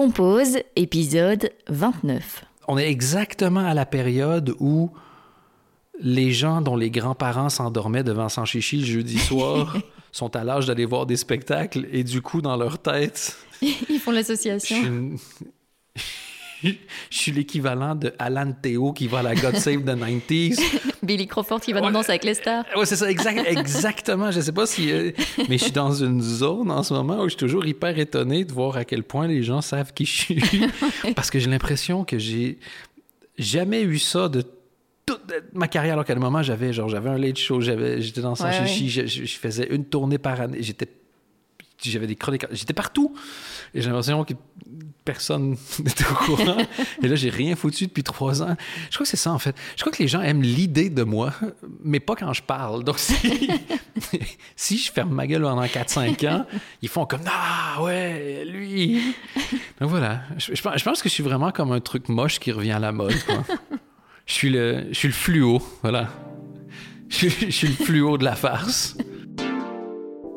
Compose, épisode 29. On est exactement à la période où les gens dont les grands-parents s'endormaient devant Sanchichi le jeudi soir sont à l'âge d'aller voir des spectacles et du coup, dans leur tête, Ils font l'association. une- je suis l'équivalent de Alan Théo qui va à la God Save the 90s. Billy Crawford qui va dans Ouais. Danse avec les stars. Ouais, c'est ça, exact, exactement. Je sais pas si. euh, mais je suis dans une zone en ce moment où je suis toujours hyper étonné de voir à quel point les gens savent qui je suis. Parce que j'ai l'impression que j'ai jamais eu ça de toute ma carrière. Alors qu'à un moment, j'avais genre j'avais un late show, j'avais, j'étais dans son Ouais, chichi, je, je- je faisais une tournée par année. J'étais. J'avais des chroniques, j'étais partout. Et j'ai l'impression que personne n'était au courant. Et là, j'ai rien foutu depuis trois ans. Je crois que c'est ça, en fait. Je crois que les gens aiment l'idée de moi, mais pas quand je parle. Donc, si, si je ferme ma gueule pendant 4-5 ans, ils font comme Ah, ouais, lui. Donc, voilà. Je, pense- que je suis vraiment comme un truc moche qui revient à la mode. Je suis le, je suis le fluo. Voilà. Je, je suis le fluo de la farce.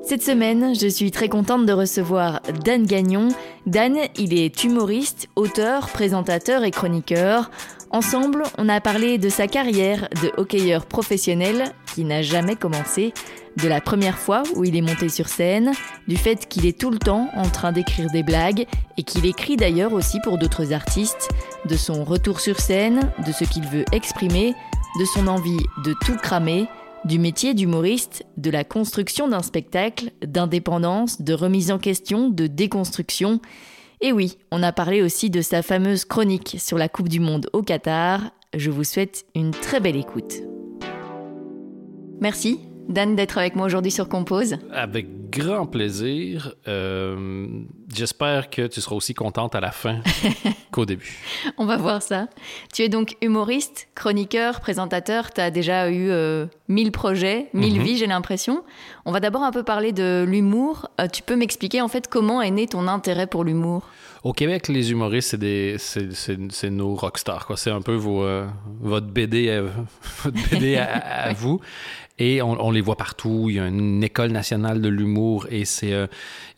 Cette semaine, je suis très contente de recevoir Dan Gagnon. Dan, il est humoriste, auteur, présentateur et chroniqueur. Ensemble, on a parlé de sa carrière de hockeyeur professionnel qui n'a jamais commencé, de la première fois où il est monté sur scène, du fait qu'il est tout le temps en train d'écrire des blagues et qu'il écrit d'ailleurs aussi pour d'autres artistes, de son retour sur scène, de ce qu'il veut exprimer, de son envie de tout cramer, du métier d'humoriste, de la construction d'un spectacle, d'indépendance, de remise en question, de déconstruction. Et oui, on a parlé aussi de sa fameuse chronique sur la Coupe du Monde au Qatar. Je vous souhaite une très belle écoute. Merci, Dan, d'être avec moi aujourd'hui sur Compose. Avec grand plaisir. Euh, J'espère que tu seras aussi contente à la fin qu'au début. On va voir ça. Tu es donc humoriste, chroniqueur, présentateur. Tu as déjà eu euh, 1000 projets, 1000 Mhm. vies, j'ai l'impression. On va d'abord un peu parler de l'humour. Euh, tu peux m'expliquer en fait comment est né ton intérêt pour l'humour? Au Québec, les humoristes, c'est nos rockstars. C'est un peu vos, euh, votre BD, à, votre BD à, à vous. Et on, les voit partout. Il y a une école nationale de l'humour et c'est, euh,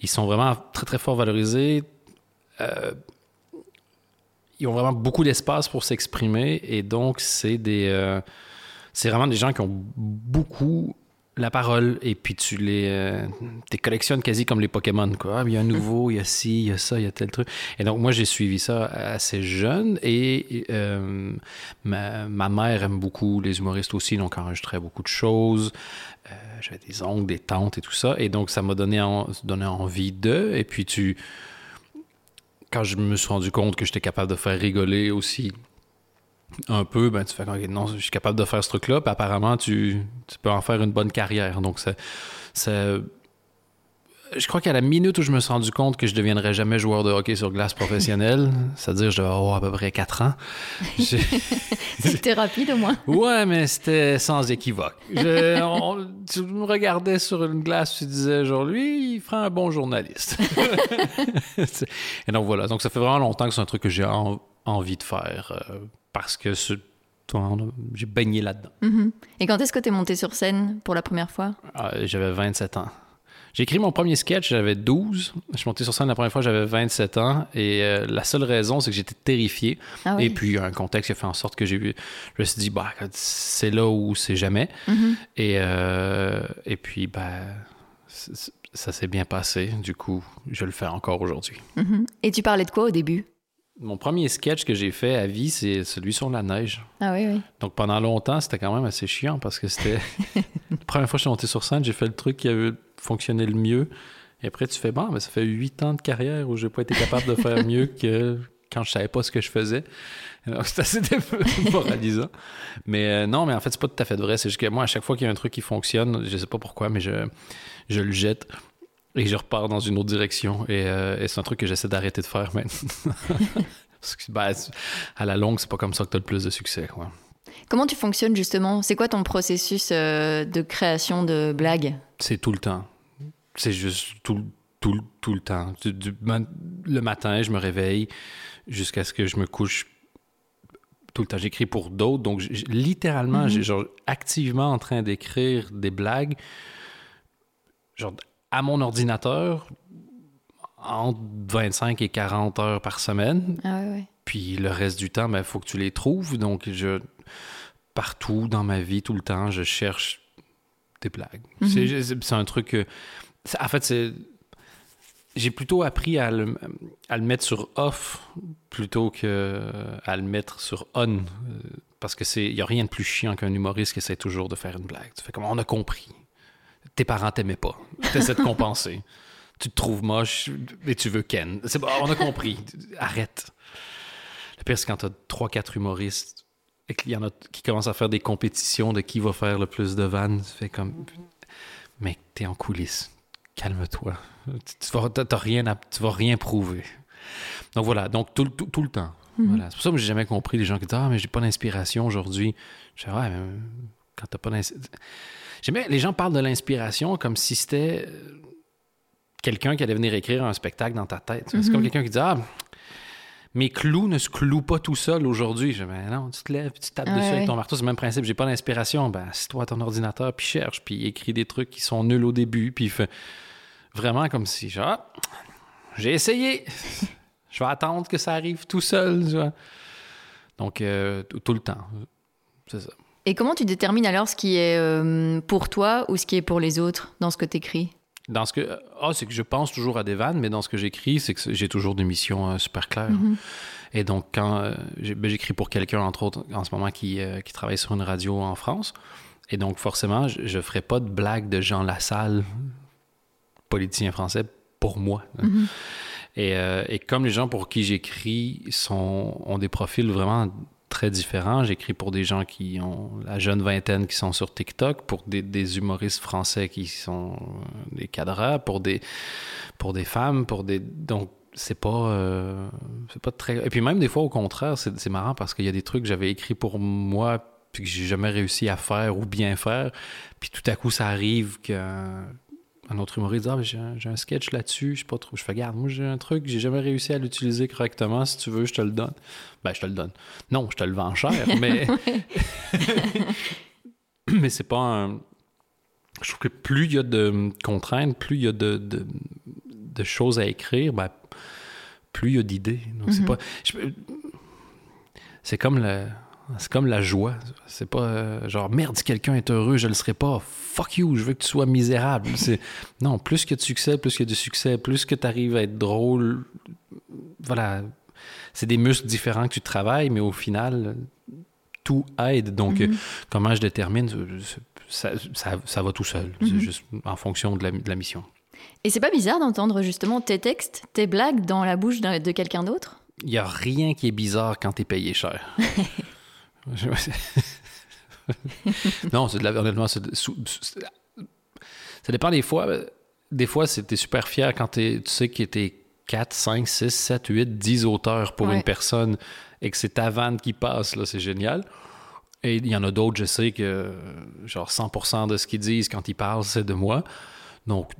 ils sont vraiment très, très fort valorisés. Euh, ils ont vraiment beaucoup d'espace pour s'exprimer et donc c'est des, euh, c'est vraiment des gens qui ont beaucoup la parole et puis tu les euh, collectionnes quasi comme les Pokémon quoi. Ah, il y a un nouveau, il y a ci, il y a ça, il y a tel truc. Et donc moi j'ai suivi ça assez jeune et euh, ma, mère aime beaucoup les humoristes aussi donc enregistrait beaucoup de choses. Euh, j'avais des oncles, des tantes et tout ça et donc ça m'a donné donné envie de et puis tu quand je me suis rendu compte que j'étais capable de faire rigoler aussi un peu, ben tu fais OK, non, je suis capable de faire ce truc-là, puis apparemment tu, tu peux en faire une bonne carrière. Donc ça- je crois qu'à la minute où je me suis rendu compte que je deviendrais jamais joueur de hockey sur glace professionnel, c'est-à-dire je devais avoir à peu près 4 ans. C'était rapide au moins. Ouais, mais c'était sans équivoque. Je- on- tu me regardais sur une glace, tu disais, genre, lui, il fera un bon journaliste. Et donc voilà, donc ça fait vraiment longtemps que c'est un truc que j'ai en- envie de faire euh, parce que ce- j'ai baigné là-dedans. Mhm. Et quand est-ce que tu es monté sur scène pour la première fois? Ah, J'avais 27 ans. J'ai écrit mon premier sketch, j'avais 12. Je suis monté sur scène la première fois, j'avais 27 ans. Et euh, la seule raison, c'est que j'étais terrifié. Ah oui. Et puis, un contexte qui a fait en sorte que j'ai eu. Je me suis dit, bah, c'est là où c'est jamais. Mhm. Et, euh, et puis, bah, ça s'est bien passé. Du coup, je le fais encore aujourd'hui. Mhm. Et tu parlais de quoi au début? Mon premier sketch que j'ai fait à vie, c'est celui sur la neige. Ah oui, oui. Donc pendant longtemps, c'était quand même assez chiant parce que c'était. la première fois que je suis monté sur scène, j'ai fait le truc qui avait fonctionné le mieux. Et après, tu fais, bon, mais ça fait huit ans de carrière où j'ai pas été capable de faire mieux que quand je savais pas ce que je faisais. Alors, c'est assez démoralisant. Mais euh, non, mais en fait, c'est pas tout à fait vrai. C'est juste que moi, à chaque fois qu'il y a un truc qui fonctionne, je sais pas pourquoi, mais je, je le jette et je repars dans une autre direction. Et, euh, et c'est un truc que j'essaie d'arrêter de faire maintenant. Parce que, ben, à la longue, c'est pas comme ça que tu as le plus de succès. Comment tu fonctionnes justement? C'est quoi ton processus euh, de création de blagues? C'est tout le temps. C'est juste tout, tout, tout le temps. Du- du- man- le matin, je me réveille jusqu'à ce que je me couche. Tout le temps, j'écris pour d'autres. Donc, littéralement, Mhm. j'ai genre activement en train d'écrire des blagues, genre à mon ordinateur, entre 25 et 40 heures par semaine. Ah ouais, ouais. Puis le reste du temps, il ben, faut que tu les trouves. Donc, je partout dans ma vie, tout le temps, je cherche des blagues. Mhm. C'est- C'est un truc que... En fait, c'est... J'ai plutôt appris à le, à le mettre sur off plutôt que à le mettre sur on. Euh, Parce que c'est, il y a rien de plus chiant qu'un humoriste qui essaie toujours de faire une blague. Tu fais comme on a compris. Tes parents t'aimaient pas. Tu essaies de compenser. tu te trouves moche et tu veux Ken. C'est on a compris. Arrête. Le pire, c'est quand t'as trois, quatre humoristes et qu'il y en a qui commencent à faire des compétitions de qui va faire le plus de vannes. Tu fais comme, mec, t'es en coulisses. Calme-toi. Tu, tu vas, t'as- rien à- tu vas rien prouver. Donc voilà, donc tout, le- tout, tout le temps. Voilà. C'est pour ça que j'ai jamais compris les gens qui disent Ah, mais j'ai pas d'inspiration aujourd'hui. Je fais Ouais, mais quand t'as pas bien, les gens parlent de l'inspiration comme si c'était euh, quelqu'un qui allait venir écrire un spectacle dans ta tête. C'est comme quelqu'un qui dit Ah, mes clous ne se clouent pas tout seul aujourd'hui. Je dis Ben non, tu te lèves, tu tapes Ah dessus ouais. avec ton marteau, c'est le même principe. J'ai pas d'inspiration. Ben, assis-toi à ton ordinateur, puis cherche, puis écris des trucs qui sont nuls au début, puis fait vraiment comme si, genre, Ah, j'ai essayé. Je vais attendre que ça arrive tout seul. tu vois. Donc, euh, tout le temps. C'est ça. Et comment tu détermines alors ce qui est euh, pour toi ou ce qui est pour les autres dans ce que tu écris Dans ce que. Ah, c'est que je pense toujours à des vannes, mais dans ce que j'écris, c'est que j'ai toujours des missions euh, super claires. Et donc, quand euh, ben, j'écris pour quelqu'un, entre autres, en ce moment, qui, euh, qui travaille sur une radio en France. Et donc, forcément, je ne ferai pas de blague de Jean Lassalle, politicien français, pour moi. Et, euh, et comme les gens pour qui j'écris sont, ont des profils vraiment très différents, j'écris pour des gens qui ont la jeune vingtaine qui sont sur TikTok, pour des, humoristes français qui sont euh, des cadreurs, pour des, pour des femmes, pour des... Donc, c'est pas, euh, c'est pas très... Et puis même des fois, au contraire, c'est marrant parce qu'il y a des trucs que j'avais écrits pour moi puis que j'ai jamais réussi à faire ou bien faire. Puis tout à coup, ça arrive qu'un un autre humoriste dit ah, j'ai un, sketch là-dessus, je sais pas trop. Je fais Regarde, moi j'ai un truc, j'ai jamais réussi à l'utiliser correctement. Si tu veux, je te le donne. Ben, je te le donne. Non, je te le vends cher, mais. mais c'est pas un. Je trouve que plus il y a de contraintes, plus il y a de, de, de choses à écrire, ben, plus il y a d'idées. Donc, c'est Mhm. pas. je- c'est comme le. C'est comme la joie. C'est pas euh, genre merde, si quelqu'un est heureux, je le serai pas. Fuck you, je veux que tu sois misérable. C'est non, plus que de succès, plus que de succès, plus que tu arrives à être drôle. Voilà, c'est des muscles différents que tu travailles, mais au final, tout aide. Donc, Mhm. euh, comment je détermine ça, ça, ça va tout seul. Mhm. C'est juste en fonction de la, de la mission. Et c'est pas bizarre d'entendre justement tes textes, tes blagues dans la bouche de quelqu'un d'autre? Il n'y a rien qui est bizarre quand tu es payé cher. Non, c'est de la honnêtement, c'est de- ça dépend des fois. Des fois, c'était super fier quand t'es- tu sais que t'es 4, 5, 6, 7, 8, 10 auteurs pour Ouais. une personne et que c'est ta vanne qui passe, là, c'est génial. Et il y en a d'autres, je sais que genre 100% de ce qu'ils disent quand ils parlent, c'est de moi. Donc,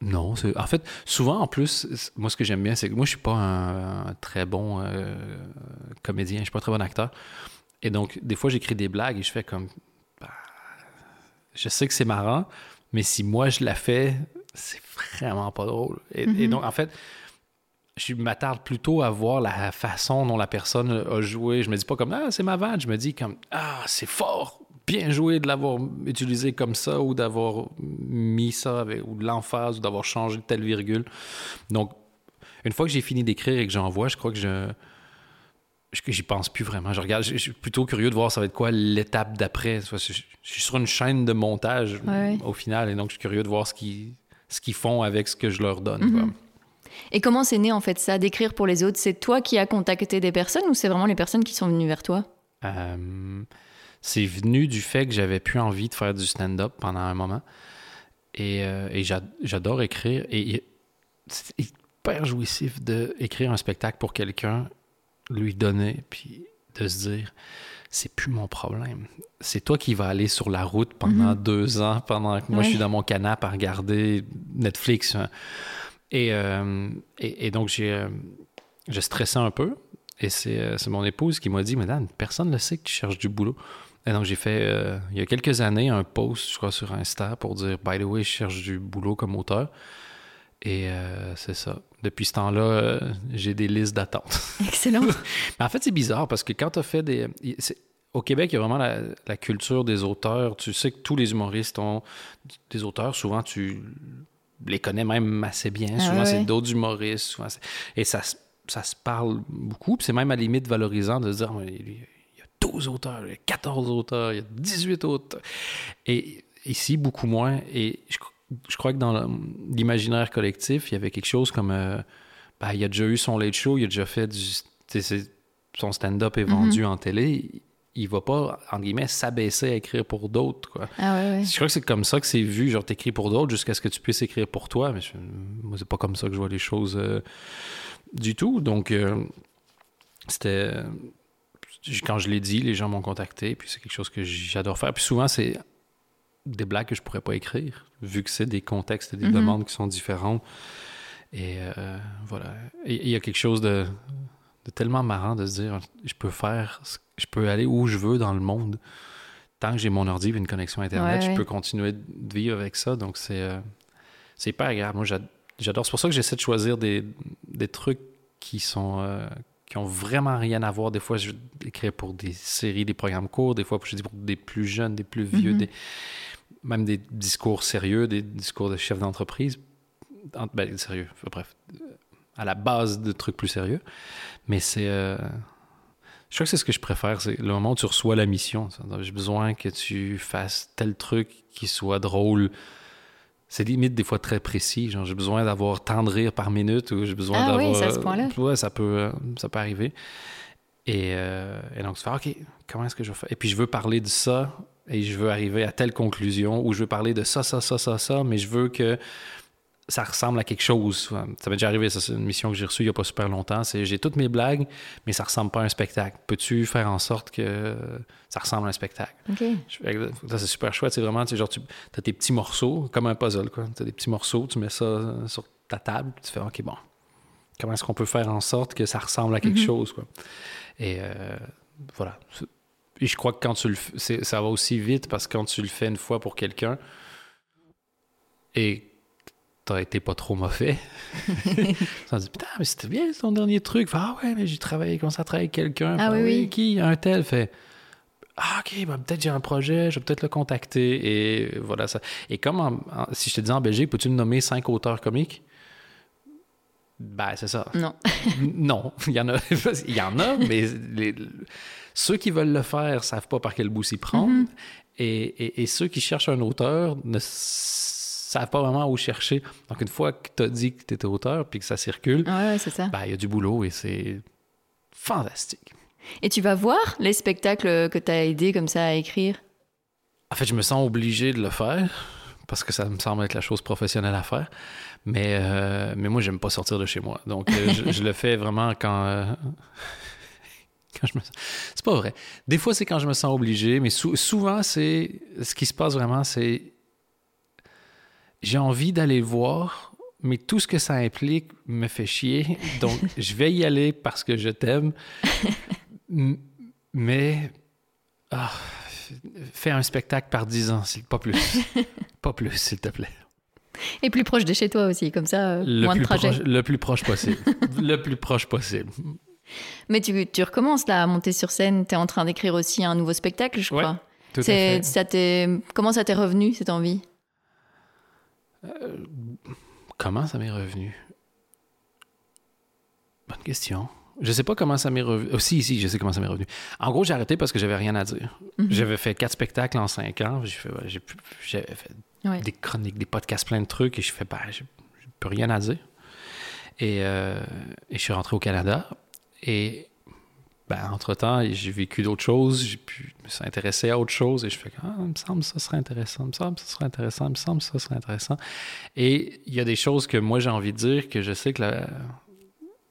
non. c'est- En fait, souvent, en plus, moi, ce que j'aime bien, c'est que moi, je suis pas un, un très bon euh, comédien, je suis pas un très bon acteur. Et donc, des fois, j'écris des blagues et je fais comme... bah, je sais que c'est marrant, mais si moi, je la fais, c'est vraiment pas drôle. Et, et Mhm. donc, en fait, je m'attarde plutôt à voir la façon dont la personne a joué. Je me dis pas comme ah c'est ma vanne, je me dis comme ah c'est fort, bien joué de l'avoir utilisé comme ça ou d'avoir mis ça avec ou de l'emphase ou d'avoir changé telle virgule. Donc une fois que j'ai fini d'écrire et que j'envoie, je crois que je j'y pense plus vraiment. Je regarde, je, suis plutôt curieux de voir ça va être quoi l'étape d'après. Je, suis sur une chaîne de montage Ouais. au final et donc je suis curieux de voir ce qu'ils font avec ce que je leur donne. Mhm. quoi. Et comment c'est né en fait ça, d'écrire pour les autres? C'est toi qui as contacté des personnes ou c'est vraiment les personnes qui sont venues vers toi? Euh, c'est venu du fait que j'avais plus envie de faire du stand-up pendant un moment. Et, euh, et j'a- j'adore écrire. Et il- c'est hyper jouissif d'écrire un spectacle pour quelqu'un, lui donner, puis de se dire c'est plus mon problème. C'est toi qui vas aller sur la route pendant deux ans, pendant que moi je suis dans mon canapé à regarder Netflix. hein. Et, euh, et, et donc j'ai euh, je stressais un peu. Et c'est euh, c'est mon épouse qui m'a dit Madame, personne ne sait que tu cherches du boulot. Et donc j'ai fait, euh, il y a quelques années, un post, je crois, sur Insta pour dire By the way, je cherche du boulot comme auteur. Et euh, c'est ça. Depuis ce temps-là, euh, j'ai des listes d'attente. Excellent. en fait, c'est bizarre parce que quand tu as fait des. Au Québec, il y a vraiment la, culture des auteurs. Tu sais que tous les humoristes ont des auteurs. Souvent, tu les connais même assez bien. Ah souvent, c'est d'autres humoristes. et ça, ça se parle beaucoup. C'est même à la limite valorisant de se dire il y a 12 auteurs, il y a 14 auteurs, il y a 18 auteurs. Et ici, beaucoup moins. Et je, je crois que dans l'imaginaire collectif, il y avait quelque chose comme. Euh, ben, il a déjà eu son late show, il a déjà fait du. Son stand-up est vendu mm-hmm. en télé. Il va pas, en guillemets, s'abaisser à écrire pour d'autres. Ah je crois que c'est comme ça que c'est vu. Genre, t'écris pour d'autres jusqu'à ce que tu puisses écrire pour toi. Mais moi, c'est pas comme ça que je vois les choses euh, du tout. Donc, euh, c'était. Quand je l'ai dit, les gens m'ont contacté. Puis c'est quelque chose que j'adore faire. Puis souvent, c'est des blagues que je pourrais pas écrire, vu que c'est des contextes et des mhm. demandes qui sont différentes. Et euh, voilà. Il y a quelque chose de, tellement marrant de se dire je peux faire, je peux aller où je veux dans le monde. Tant que j'ai mon ordi et une connexion Internet, je peux continuer de vivre avec ça. Donc, c'est euh, c'est hyper agréable. Moi, j'adore. C'est pour ça que j'essaie de choisir des, des trucs qui sont. Euh, qui ont vraiment rien à voir. Des fois, je écris pour des séries, des programmes courts. Des fois, je dis pour des plus jeunes, des plus vieux. Mhm. des même des discours sérieux, des discours de chef d'entreprise. Ben, sérieux, bref, à la base de trucs plus sérieux. Mais c'est. Euh, je crois que c'est ce que je préfère, c'est le moment où tu reçois la mission. J'ai besoin que tu fasses tel truc qui soit drôle. C'est limite des fois très précis. Genre, j'ai besoin d'avoir tant de rire par minute ou j'ai besoin ah d'avoir. Oui, ça, ce point-là. Ouais, ça peut, euh, ça peut arriver. Et, euh, et donc, tu fais, OK, comment est-ce que je vais faire? Et puis, je veux parler de ça et je veux arriver à telle conclusion ou je veux parler de ça, ça, ça, ça, ça, mais je veux que ça ressemble à quelque chose. Ça m'est déjà arrivé, c'est une mission que j'ai reçue il n'y a pas super longtemps. C'est j'ai toutes mes blagues, mais ça ressemble pas à un spectacle. Peux-tu faire en sorte que ça ressemble à un spectacle? OK. Ça, c'est super chouette. C'est vraiment, tu genre, tu as tes petits morceaux, comme un puzzle, quoi. Tu as des petits morceaux, tu mets ça sur ta table, tu fais, OK, bon, comment est-ce qu'on peut faire en sorte que ça ressemble à quelque mm-hmm. chose, quoi? Et euh, voilà. Et je crois que quand tu le fais, ça va aussi vite parce que quand tu le fais une fois pour quelqu'un et t'as été pas trop mauvais, ça dit putain, mais c'était bien ton dernier truc. ah ouais, mais j'ai travaillé, comme ça travailler avec quelqu'un. Ah oui, oui. Qui? Un tel fait. Ah, ok, ben, peut-être j'ai un projet, je vais peut-être le contacter. Et voilà ça. Et comme si je te dis en Belgique, peux-tu me nommer cinq auteurs comiques? Ben, c'est ça. Non. non, il y en a. il y en a, mais les, ceux qui veulent le faire savent pas par quel bout s'y prendre. Mm-hmm. et, ceux qui cherchent un auteur ne savent pas vraiment où chercher. Donc, une fois que tu as dit que tu étais auteur puis que ça circule, ben, il y a du boulot et c'est fantastique. Et tu vas voir les spectacles que tu as aidé comme ça à écrire? En fait, je me sens obligé de le faire parce que ça me semble être la chose professionnelle à faire. Mais, euh, mais moi, j'aime pas sortir de chez moi. Donc, euh, je, le fais vraiment quand, euh, quand je me C'est pas vrai. Des fois, c'est quand je me sens obligé, mais souvent, c'est. Ce qui se passe vraiment, c'est. J'ai envie d'aller voir, mais tout ce que ça implique me fait chier. Donc, je vais y aller parce que je t'aime. mais. Ah, fais un spectacle par dix ans, pas plus. pas plus, s'il te plaît. Et plus proche de chez toi aussi, comme ça, le moins de trajet. le plus proche possible. le plus proche possible. Mais tu, tu, recommences là à monter sur scène. Tu es en train d'écrire aussi un nouveau spectacle, je crois. tout à fait. Ça comment ça t'est revenu, cette envie? Euh, Comment ça m'est revenu? Bonne question. Je sais pas comment ça m'est revenu. Oh, si, si, je sais comment ça m'est revenu. En gros, j'ai arrêté parce que j'avais rien à dire. Mhm. J'avais fait quatre spectacles en cinq ans. J'ai fait, fait des chroniques, des podcasts, plein de trucs. Et je fais, ben, j'ai plus rien à dire. Et, euh, et, je suis rentré au Canada. Et ben, entre-temps, j'ai vécu d'autres choses, j'ai pu me à autre chose et je fais ah, il me semble que ça serait intéressant, il me semble que ça serait intéressant, il me semble que ça serait intéressant. Et il y a des choses que moi j'ai envie de dire que je sais que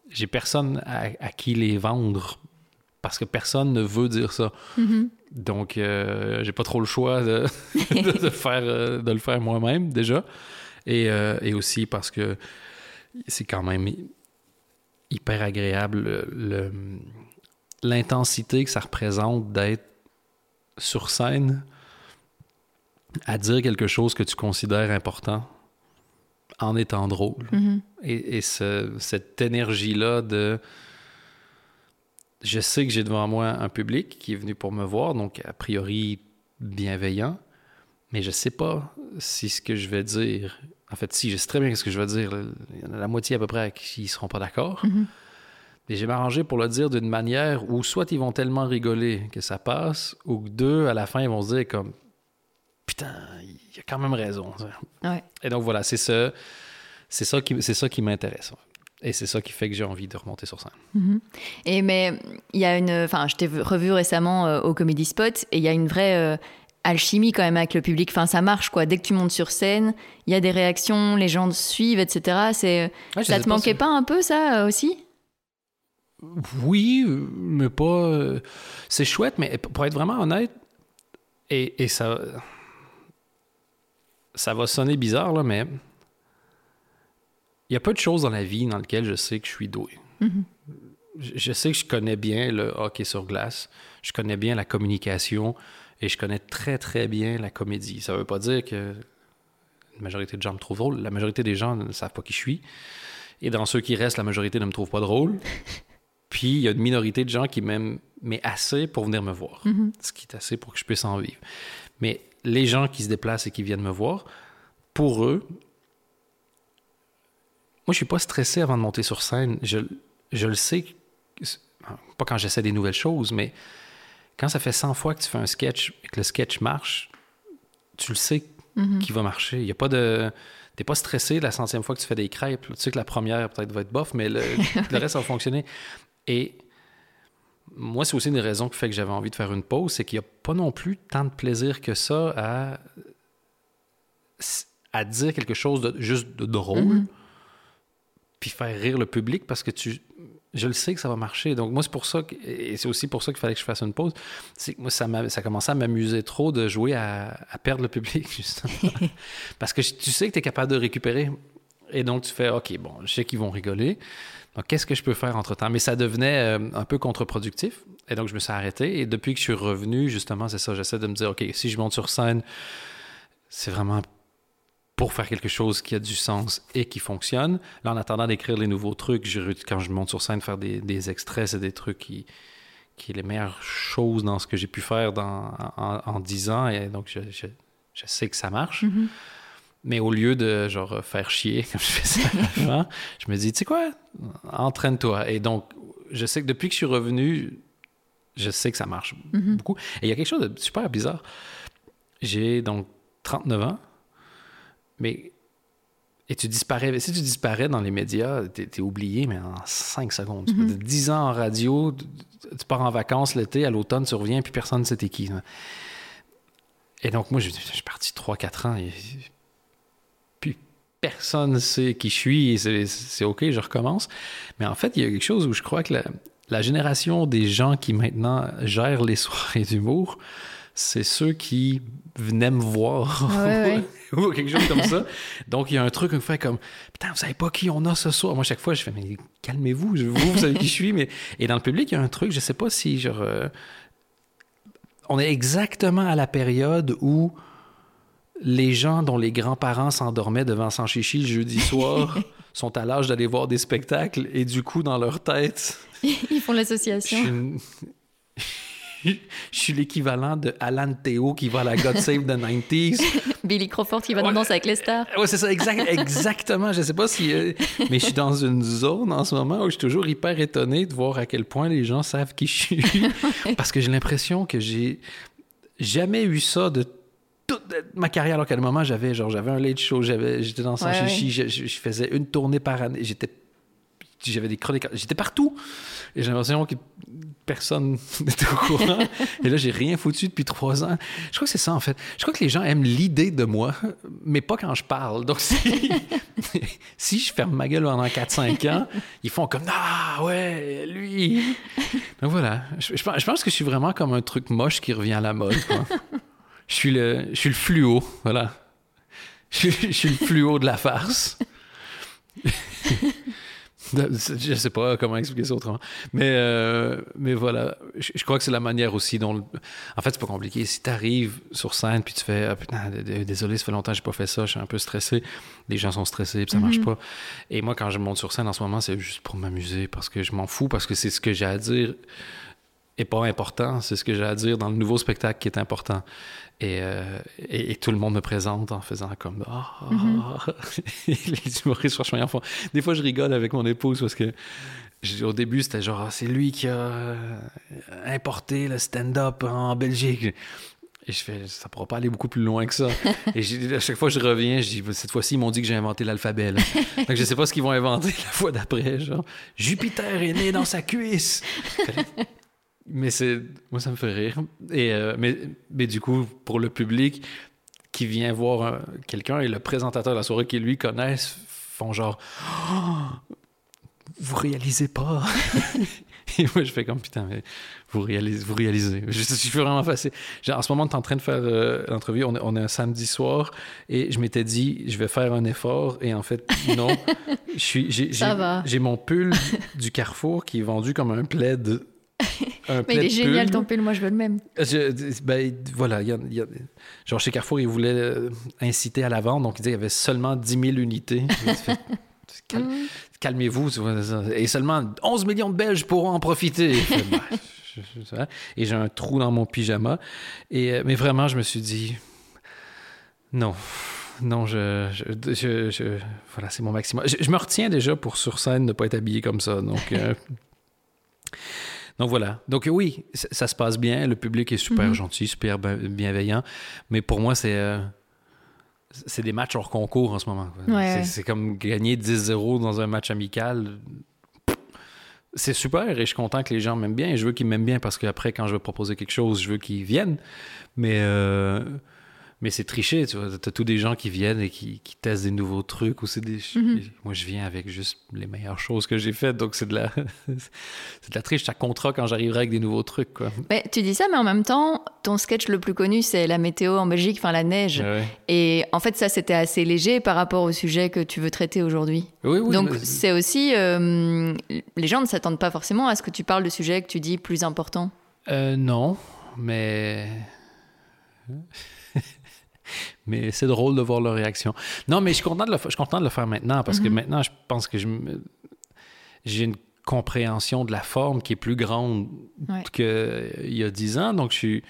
j'ai personne à, qui les vendre parce que personne ne veut dire ça. Mm-hmm. Donc, euh, j'ai pas trop le choix de, de, faire, euh, de le faire moi-même déjà. Et, euh, et, aussi parce que c'est quand même hyper agréable l'intensité que ça représente d'être sur scène à dire quelque chose que tu considères important en étant drôle. Mhm. Et, et ce- cette énergie-là de... Je sais que j'ai devant moi un public qui est venu pour me voir, donc a priori bienveillant, mais je sais pas si ce que je vais dire... En fait, si, je sais très bien ce que je vais dire. Il y en a la moitié à peu près à qui ils seront pas d'accord. Mhm. Et j'ai m'arrangé pour le dire d'une manière où soit ils vont tellement rigoler que ça passe, ou que deux, à la fin, ils vont se dire comme... Putain, il a quand même raison. Ouais. Et donc voilà, c'est ça, c'est ça qui, c'est ça qui m'intéresse. Ouais. Et c'est ça qui fait que j'ai envie de remonter sur scène. Mhm. Et mais il y a une, enfin, je t'ai vu- revu récemment euh, au Comedy Spot et il y a une vraie euh, alchimie quand même avec le public. Enfin, ça marche quoi. Dès que tu montes sur scène, il y a des réactions, les gens te suivent, etc. C'est, Ouais, je ça te manquait pas un peu ça euh, aussi? Oui, euh, mais pas. euh, C'est chouette, mais pour être vraiment honnête, et, et ça. Ça va sonner bizarre, là, mais. Il y a peu de choses dans la vie dans lesquelles je sais que je suis doué. Mhm. Je, je sais que je connais bien le hockey sur glace, je connais bien la communication et je connais très, très bien la comédie. Ça veut pas dire que la majorité de gens me trouvent drôle. La majorité des gens ne savent pas qui je suis. Et dans ceux qui restent, la majorité ne me trouve pas drôle. Puis il y a une minorité de gens qui m'aiment, mais assez pour venir me voir. Mhm. Ce qui est assez pour que je puisse en vivre. Mais les gens qui se déplacent et qui viennent me voir, pour eux, moi, je suis pas stressé avant de monter sur scène. Je, je le sais, pas quand j'essaie des nouvelles choses, mais quand ça fait 100 fois que tu fais un sketch et que le sketch marche, tu le sais Mhm. qu'il va marcher. Il y a pas de... T'es pas stressé la centième fois que tu fais des crêpes. Tu sais que la première peut-être va être bof, mais le, le reste va fonctionner. Et moi, c'est aussi une des raisons qui fait que j'avais envie de faire une pause, c'est qu'il n'y a pas non plus tant de plaisir que ça à, à dire quelque chose de juste de drôle, Mhm. Puis faire rire le public parce que tu, je le sais que ça va marcher. Donc moi, c'est pour ça, que, et c'est aussi pour ça qu'il fallait que je fasse une pause. C'est que moi, ça, ça commençait à m'amuser trop de jouer à, à perdre le public, justement. parce que tu sais que tu es capable de récupérer. Et donc, tu fais, OK, bon, je sais qu'ils vont rigoler. Donc, qu'est-ce que je peux faire entre-temps? Mais ça devenait euh, un peu contre-productif. Et donc, je me suis arrêté. Et depuis que je suis revenu, justement, c'est ça, j'essaie de me dire, OK, si je monte sur scène, c'est vraiment pour faire quelque chose qui a du sens et qui fonctionne. Là, en attendant d'écrire les nouveaux trucs, je- quand je monte sur scène, faire des, des extraits, c'est des trucs qui, qui est les meilleures choses dans ce que j'ai pu faire dans, en, en 10 ans. Et donc, je, je- je sais que ça marche. Mhm. Mais au lieu de genre faire chier comme je faisais avant, je me dis, tu sais quoi, entraîne-toi. Et donc, je sais que depuis que je suis revenu, je sais que ça marche Mhm. beaucoup. Et il y a quelque chose de super bizarre. J'ai donc 39 ans, mais. Et tu disparais. Si tu disparais dans les médias, t'es es oublié, mais en 5 secondes. Fais 10 ans en radio, tu pars en vacances l'été, à l'automne, tu reviens, puis personne ne sait t'es qui. Et donc, moi, je, je suis parti 3-4 ans, et puis personne ne sait qui je suis, et c'est- c'est OK, je recommence. Mais en fait, il y a quelque chose où je crois que la, la génération des gens qui maintenant gèrent les soirées d'humour, c'est ceux qui venaient me voir. Ouais, ou quelque chose comme ça. Donc, il y a un truc on fait comme Putain, vous savez pas qui on a ce soir. Moi, chaque fois, je fais Mais calmez-vous, vous, vous savez qui je suis. Mais... Et dans le public, il y a un truc, je sais pas si genre. euh, On est exactement à la période où les gens dont les grands-parents s'endormaient devant Sanchichi le jeudi soir sont à l'âge d'aller voir des spectacles et du coup, dans leur tête, Ils font je l'association. Je suis l'équivalent de Alan Théo qui va à la God Save the 90s. Billy Crawford qui va dans Ouais. Danse avec les stars. Ouais, c'est ça, exact, exactement. Je sais pas si. euh, mais je suis dans une zone en ce moment où je suis toujours hyper étonné de voir à quel point les gens savent qui je suis. Parce que j'ai l'impression que j'ai jamais eu ça de toute ma carrière. Alors qu'à un moment, j'avais genre j'avais un late show, j'étais dans Ouais, je, je- je faisais une tournée par année. J'étais. J'avais des chroniques, j'étais partout. Et j'ai l'impression que personne n'était au courant. Et là, j'ai rien foutu depuis trois ans. Je crois que c'est ça, en fait. Je crois que les gens aiment l'idée de moi, mais pas quand je parle. Donc, si, si je ferme ma gueule pendant 4-5 ans, ils font comme Ah, ouais, lui. Donc voilà. Je, pense, que je suis vraiment comme un truc moche qui revient à la mode. quoi. Je suis le, je suis le fluo. Voilà. Je, je suis le fluo de la farce. je sais pas comment expliquer ça autrement. Mais, euh, mais voilà, je, crois que c'est la manière aussi dont. En fait, c'est pas compliqué. Si tu arrives sur scène puis tu fais ah, putain, désolé, ça fait longtemps que j'ai pas fait ça, je suis un peu stressé. Les gens sont stressés puis ça marche mhm. pas. Et moi, quand je monte sur scène en ce moment, c'est juste pour m'amuser parce que je m'en fous, parce que c'est ce que j'ai à dire est pas important. C'est ce que j'ai à dire dans le nouveau spectacle qui est important. Et, euh, et, tout le monde me présente en faisant comme ah, ah, ah. les humoristes franchement font... des fois je rigole avec mon épouse parce que au début c'était genre c'est lui qui a euh, importé le stand-up en Belgique. Et je fais ça pourra pas aller beaucoup plus loin que ça. Et à chaque fois je reviens je dis cette fois-ci ils m'ont dit que j'ai inventé l'alphabet donc je sais pas ce qu'ils vont inventer la fois d'après genre Jupiter est né dans sa cuisse mais c'est. Moi, ça me fait rire. Et, euh, mais, mais du coup, pour le public qui vient voir quelqu'un et le présentateur de la soirée qui lui connaissent font genre. Oh, vous réalisez pas? et moi, je fais comme putain, mais vous réalisez. Vous réalisez. Je, suis vraiment facile. En ce moment, on est en train de faire euh, l'entrevue. On, on, est un samedi soir et je m'étais dit, je vais faire un effort. Et en fait, non. J'ai mon pull du Carrefour qui est vendu comme un plaid mais il est génial ton pull, moi je veux le même. ben, voilà, y a, genre chez Carrefour, ils voulaient euh, inciter à la vente, donc ils disaient qu'il y avait seulement 10 000 unités. Mm. Calmez-vous, et seulement 11 millions de Belges pourront en profiter. et j'ai un trou dans mon pyjama. Et, euh, mais vraiment, je me suis dit, non. Non, je, je, voilà, c'est mon maximum. Je, me retiens déjà pour sur scène ne pas être habillé comme ça. Donc, euh, Donc voilà. Donc oui, ça, se passe bien. Le public est super mhm. gentil, super bienveillant. Mais pour moi, c'est. Euh, c'est des matchs hors concours en ce moment. c'est comme gagner 10-0 dans un match amical. C'est super et je suis content que les gens m'aiment bien. Et je veux qu'ils m'aiment bien parce qu'après, quand je veux proposer quelque chose, je veux qu'ils viennent. Mais. Euh, mais c'est triché, tu vois. T'as tous des gens qui viennent et qui, qui testent des nouveaux trucs ou c'est des. Mhm. Moi, je viens avec juste les meilleures choses que j'ai faites, donc c'est de la. c'est de la triche. Ça comptera quand j'arriverai avec des nouveaux trucs, quoi. Mais tu dis ça, mais en même temps, ton sketch le plus connu, c'est la météo en Belgique, enfin la neige. Et en fait, ça, c'était assez léger par rapport au sujet que tu veux traiter aujourd'hui. Oui, oui. Donc, c'est aussi. Euh, les gens ne s'attendent pas forcément à ce que tu parles de sujets que tu dis plus importants. Euh, non, mais. Mais c'est drôle de voir leur réaction. Non, mais je suis content de le, je suis content de le faire maintenant parce que mhm. maintenant, je pense que j'ai une compréhension de la forme qui est plus grande qu'il y a dix ans. Donc, je suis,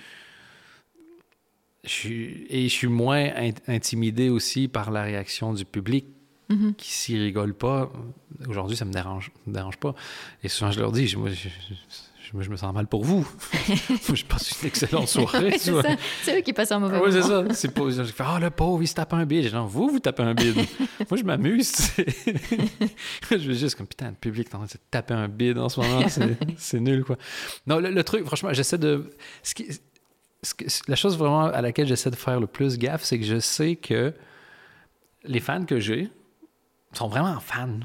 je suis, et je suis moins intimidé aussi par la réaction du public mhm. qui s'y rigole pas. Aujourd'hui, ça me dérange, me dérange pas. Et souvent, je leur dis, moi, je, je, me sens mal pour vous. je passe une excellente soirée. c'est eux qui passent un mauvais moment. Oui, c'est ça. C'est pas, je fais, ah, le pauvre, il se tape un bide. Genre, vous, vous tapez un bide. Moi, je m'amuse. je veux juste comme, putain, le public est en train de se taper un bide en ce moment. C'est nul, quoi. Non, le, truc, franchement, j'essaie de. Ce qui, la chose vraiment à laquelle j'essaie de faire le plus gaffe, c'est que je sais que les fans que j'ai sont vraiment fans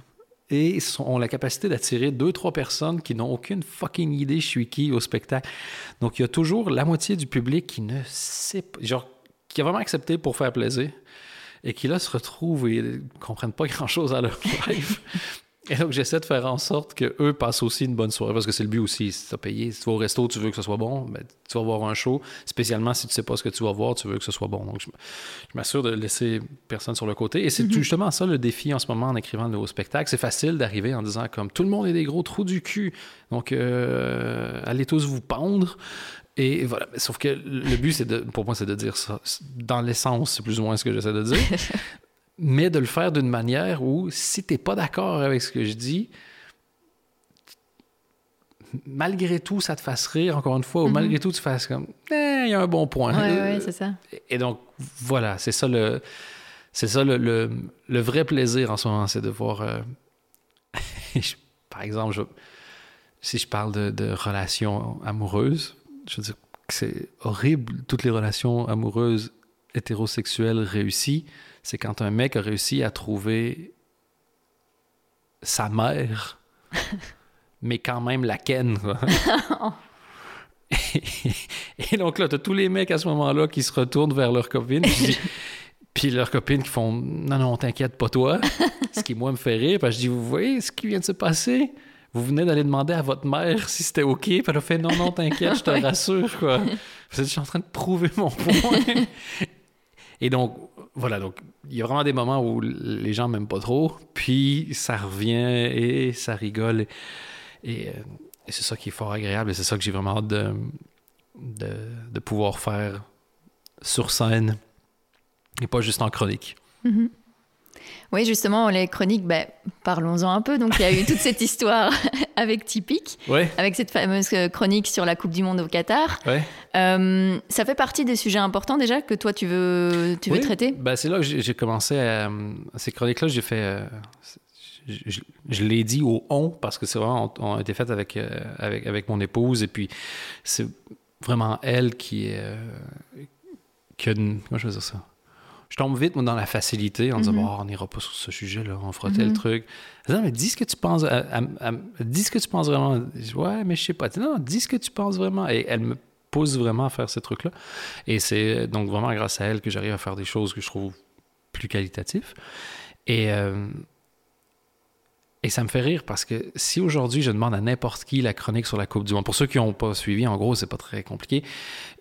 et ont la capacité d'attirer deux, trois personnes qui n'ont aucune fucking idée je suis qui au spectacle. Donc, il y a toujours la moitié du public qui ne sait pas, genre, qui a vraiment accepté pour faire plaisir et qui là se retrouvent et ne comprennent pas grand-chose à leur life. Et donc, j'essaie de faire en sorte qu'eux passent aussi une bonne soirée, parce que c'est le but aussi. Si tu as payé, si tu vas au resto, tu veux que ce soit bon, ben, tu vas voir un show. Spécialement si tu sais pas ce que tu vas voir, tu veux que ce soit bon. Donc, je, m'assure de laisser personne sur le côté. Et c'est mm-hmm. justement ça le défi en ce moment en écrivant de nouveaux spectacles. C'est facile d'arriver en disant comme tout le monde est des gros trous du cul. Donc, euh, allez tous vous pendre. Et voilà. Sauf que le but, c'est de, pour moi, c'est de dire ça. Dans l'essence, c'est plus ou moins ce que j'essaie de dire. mais de le faire d'une manière où, si tu n'es pas d'accord avec ce que je dis, malgré tout, ça te fasse rire, encore une fois, ou mhm. malgré tout, tu fasses comme, eh, il y a un bon point. Oui, oui, c'est ça. Et donc, voilà, c'est ça le. C'est ça le, le, vrai plaisir en ce moment, c'est de voir. Euh, par exemple, si je parle de, de, relations amoureuses, je veux dire que c'est horrible, toutes les relations amoureuses hétérosexuelles réussies c'est quand un mec a réussi à trouver sa mère, mais quand même la ken. et, donc là, tu as tous les mecs à ce moment-là qui se retournent vers leur copine. Puis, Puis leurs copines qui font Non, non, t'inquiète pas toi. ce qui, moi, me fait rire. Parce que je dis Vous voyez ce qui vient de se passer? Vous venez d'aller demander à votre mère si c'était OK. Puis elle a fait Non, non, t'inquiète, je te rassure. Quoi. je suis en train de prouver mon point. Et donc, voilà, donc il y a vraiment des moments où les gens m'aiment pas trop, puis ça revient et ça rigole. Et, euh, c'est ça qui est fort agréable et c'est ça que j'ai vraiment hâte de, de, pouvoir faire sur scène et pas juste en chronique. Mm-hmm. Oui, justement, les chroniques, ben, parlons-en un peu. Donc, il y a eu toute cette histoire avec Typique, avec cette fameuse chronique sur la Coupe du Monde au Qatar. Euh, ça fait partie des sujets importants déjà que toi, tu veux, tu veux traiter? Ben, C'est là que j'ai commencé à, Ces chroniques-là, j'ai fait... Euh, je, l'ai dit au on parce que c'est vraiment on, a été fait avec, euh, avec, avec mon épouse et puis c'est vraiment elle qui, qui a une, comment je veux dire ça? Je tombe vite, moi, dans la facilité en disant, mhm. on n'ira pas sur ce sujet-là, on fera tel mhm. truc. Non, mais dis ce que tu penses, dis ce que tu penses vraiment. ouais, mais je sais pas. Non, dis ce que tu penses vraiment. Et elle me pousse vraiment à faire ces trucs-là. Et c'est donc vraiment grâce à elle que j'arrive à faire des choses que je trouve plus qualitatives. Et, euh, et ça me fait rire parce que si aujourd'hui je demande à n'importe qui la chronique sur la Coupe du Monde, pour ceux qui n'ont pas suivi, en gros, c'est pas très compliqué.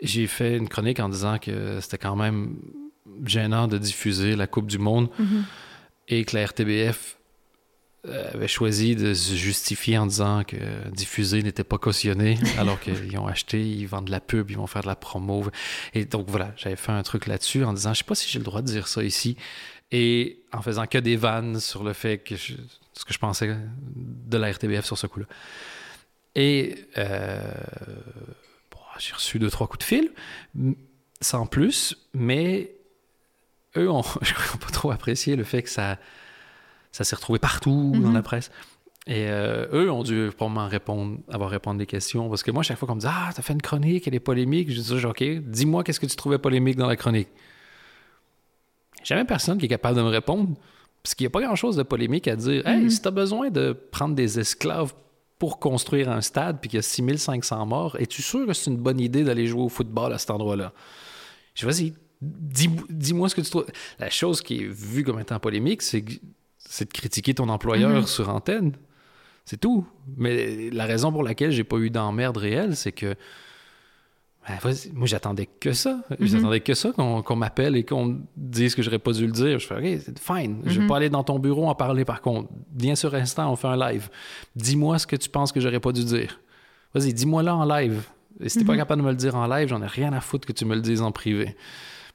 J'ai fait une chronique en disant que c'était quand même gênant de diffuser la Coupe du Monde mhm. et que la RTBF avait choisi de se justifier en disant que diffuser n'était pas cautionné, alors qu'ils ont acheté, ils vendent de la pub, ils vont faire de la promo. Et donc voilà, j'avais fait un truc là-dessus en disant, je sais pas si j'ai le droit de dire ça ici, et en faisant que des vannes sur le fait que ce que je pensais de la RTBF sur ce coup-là. Et euh, j'ai reçu deux, trois coups de fil, sans plus, mais eux ont, je crois, pas trop apprécié le fait que ça, ça s'est retrouvé partout dans la mhm. presse. Et euh, eux ont dû probablement répondre, avoir répondre des questions. Parce que moi, chaque fois qu'on me dit Ah, t'as fait une chronique, elle est polémique, je dis OK, dis-moi qu'est-ce que tu trouvais polémique dans la chronique. Jamais personne qui est capable de me répondre. Parce qu'il n'y a pas grand-chose de polémique à dire. Hey, mhm. si t'as besoin de prendre des esclaves pour construire un stade puis qu'il y a 6500 morts, es-tu sûr que c'est une bonne idée d'aller jouer au football à cet endroit-là? Je dis, vas-y, Dis-moi ce que tu trouves. La chose qui est vue comme étant polémique, c'est de critiquer ton employeur mm-hmm. sur antenne. C'est tout. Mais la raison pour laquelle j'ai pas eu d'emmerde réelle, c'est que ben, moi, j'attendais que ça. Mm-hmm. J'attendais que ça, qu'on m'appelle et qu'on me dise que j'aurais pas dû le dire. Je fais, OK, fine. Je vais mm-hmm. pas aller dans ton bureau en parler par contre. Viens sur Instant, on fait un live. Dis-moi ce que tu penses que j'aurais pas dû dire. Vas-y, dis-moi là en live. Et si t'es pas capable de me le dire en live, j'en ai rien à foutre que tu me le dises en privé.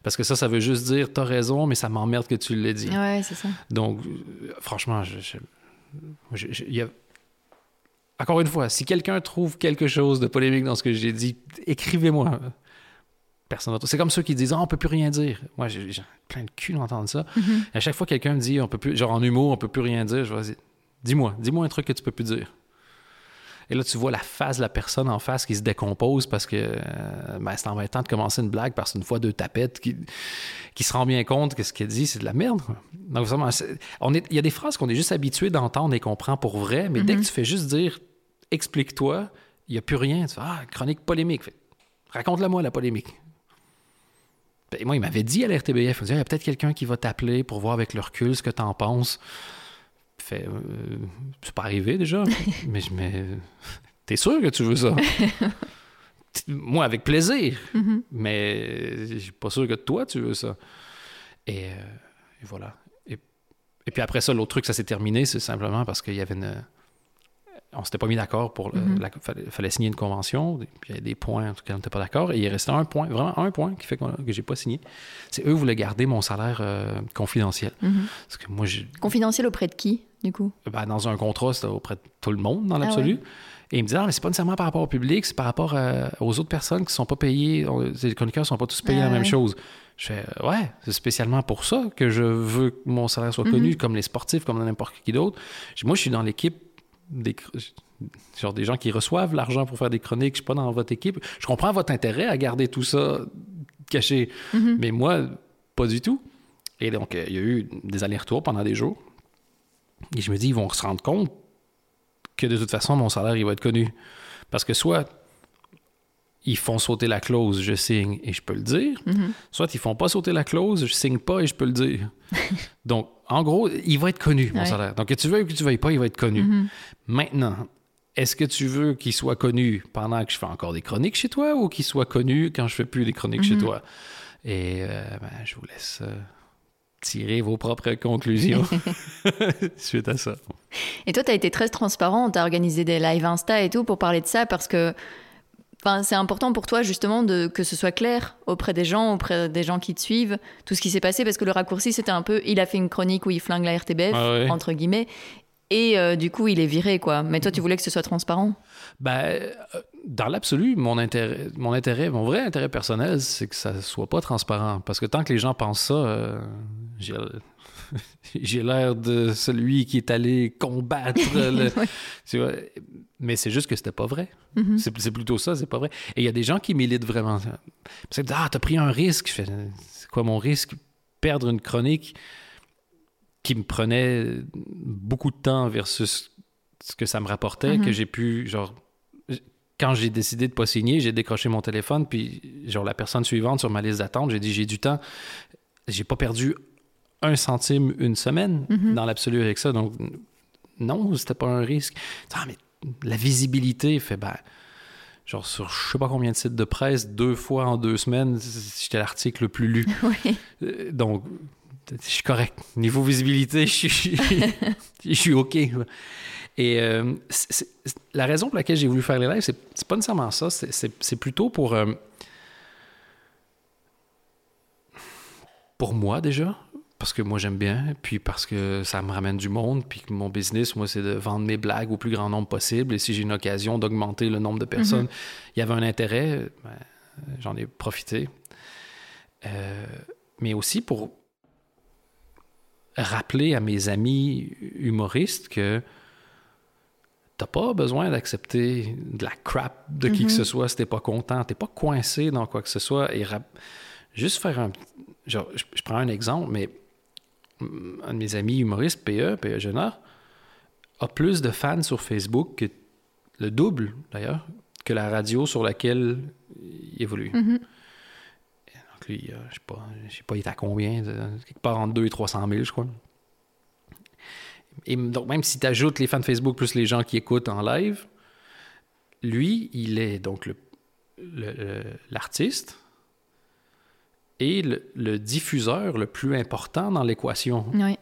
Parce que ça, ça veut juste dire t'as raison, mais ça m'emmerde que tu l'aies dit. Ouais, c'est ça. Donc, euh, franchement, je, y a... encore une fois, si quelqu'un trouve quelque chose de polémique dans ce que j'ai dit, écrivez-moi. Personne C'est comme ceux qui disent ah, on peut plus rien dire. Moi, j'ai plein de cul d'entendre ça. Mm-hmm. À chaque fois, quelqu'un me dit on peut plus, genre en humour, on peut plus rien dire. Je vais dis-moi, dis-moi un truc que tu peux plus dire. Et là, tu vois la face de la personne en face qui se décompose parce que euh, ben, c'est en temps de commencer une blague parce qu'une fois deux tapettes qui, qui se rend bien compte que ce qu'elle dit, c'est de la merde. Donc, vraiment, on est, il y a des phrases qu'on est juste habitué d'entendre et qu'on prend pour vrai, mais dès que mm-hmm. tu fais juste dire explique-toi, il n'y a plus rien. Tu fais Ah, chronique polémique. Raconte-la moi, la polémique. Ben, moi, il m'avait dit à l'RTBF, il y a peut-être quelqu'un qui va t'appeler pour voir avec le recul ce que tu en penses. Fait, euh, c'est pas arrivé déjà, mais je mais t'es sûr que tu veux ça? Moi, avec plaisir, mm-hmm. mais je suis pas sûr que toi, tu veux ça. Et, euh, voilà. Et, puis après ça, l'autre truc, ça s'est terminé, c'est simplement parce qu'il y avait une on s'était pas mis d'accord pour. Il mm-hmm. fallait, signer une convention, puis il y avait des points en tout cas, on n'était pas d'accord. Et il restait un point, vraiment un point qui fait que, que j'ai pas signé. C'est eux voulaient garder mon salaire euh, confidentiel. Mm-hmm. Parce que moi, Confidentiel auprès de qui, du coup? Ben, Dans un contrat, c'était auprès de tout le monde, dans ah l'absolu. Et il me disait, ah, mais c'est pas nécessairement par rapport au public, c'est par rapport euh, aux autres personnes qui sont pas payées. Les chroniqueurs sont pas tous payés la même chose. Je fais, ouais, c'est spécialement pour ça que je veux que mon salaire soit connu, mm-hmm. comme les sportifs, comme n'importe qui d'autre. Moi, je suis dans l'équipe des, genre des gens qui reçoivent l'argent pour faire des chroniques, je suis pas dans votre équipe. Je comprends votre intérêt à garder tout ça caché, mm-hmm. mais moi, pas du tout. Et donc, euh, il y a eu des allers-retours pendant des jours. Et je me dis, ils vont se rendre compte que de toute façon, mon salaire, il va être connu. Parce que soit ils font sauter la clause, je signe et je peux le dire. Mhm. Soit ils font pas sauter la clause, je signe pas et je peux le dire. Donc, en gros, il va être connu, mon Ouais. salaire. Donc, que tu veuilles ou que tu veuilles pas, il va être connu. Mhm. Maintenant, est-ce que tu veux qu'il soit connu pendant que je fais encore des chroniques chez toi ou qu'il soit connu quand je fais plus des chroniques chez Mhm. toi? Et euh, ben, je vous laisse euh, tirer vos propres conclusions suite à ça. Et toi, tu as été très transparent, tu as organisé des lives Insta et tout pour parler de ça parce que enfin, c'est important pour toi justement de, que ce soit clair auprès des gens, auprès des gens qui te suivent, tout ce qui s'est passé parce que le raccourci c'était un peu, il a fait une chronique où il flingue la RTBF, Ah ouais. entre guillemets, et euh, du coup il est viré quoi. Mais toi tu voulais que ce soit transparent? Euh, dans l'absolu, mon intérêt, mon intérêt, mon vrai intérêt personnel, c'est que ça soit pas transparent. Parce que tant que les gens pensent ça, euh, j'ai, l'air de celui qui est allé combattre. le- Ouais. tu vois. Mais c'est juste que c'était pas vrai. Mhm. C'est, c'est plutôt ça, c'est pas vrai. Et il y a des gens qui militent vraiment. Parce que, ah, t'as pris un risque. C'est quoi mon risque? Perdre une chronique qui me prenait beaucoup de temps versus ce que ça me rapportait, Mhm. que j'ai pu, genre, quand j'ai décidé de pas signer, j'ai décroché mon téléphone, puis, genre, la personne suivante sur ma liste d'attente, j'ai dit, j'ai du temps. J'ai pas perdu un centime une semaine Mhm. dans l'absolu avec ça. Donc, non, c'était pas un risque. Ah, mais la visibilité fait, ben, genre, sur je sais pas combien de sites de presse, deux fois en deux semaines, j'étais l'article le plus lu. Oui. Euh, Donc, je suis correct. Niveau visibilité, je suis, je suis OK. là. Et euh, la raison pour laquelle j'ai voulu faire les lives, c'est pas nécessairement ça. c'est- plutôt pour, euh, pour moi déjà. Parce que moi, j'aime bien, puis parce que ça me ramène du monde, puis que mon business, moi, c'est de vendre mes blagues au plus grand nombre possible. Et si j'ai une occasion d'augmenter le nombre de personnes, il y avait un intérêt, ben, j'en ai profité. Euh, mais aussi pour rappeler à mes amis humoristes que t'as pas besoin d'accepter de la crap de qui Mhm. que ce soit si t'es pas content. T'es pas coincé dans quoi que ce soit. Et rap- juste faire un... Genre, je, prends un exemple, mais un de mes amis humoristes, PE, PE Jenner, a plus de fans sur Facebook, que le double d'ailleurs, que la radio sur laquelle il évolue. Mhm. Euh, je sais pas, je sais pas, il est à combien, de- quelque part entre 2 et 300 000, je crois. Et donc, même si tu ajoutes les fans Facebook plus les gens qui écoutent en live, lui, il est donc le- le- le- l'artiste et le, le diffuseur le plus important dans l'équation. Oui.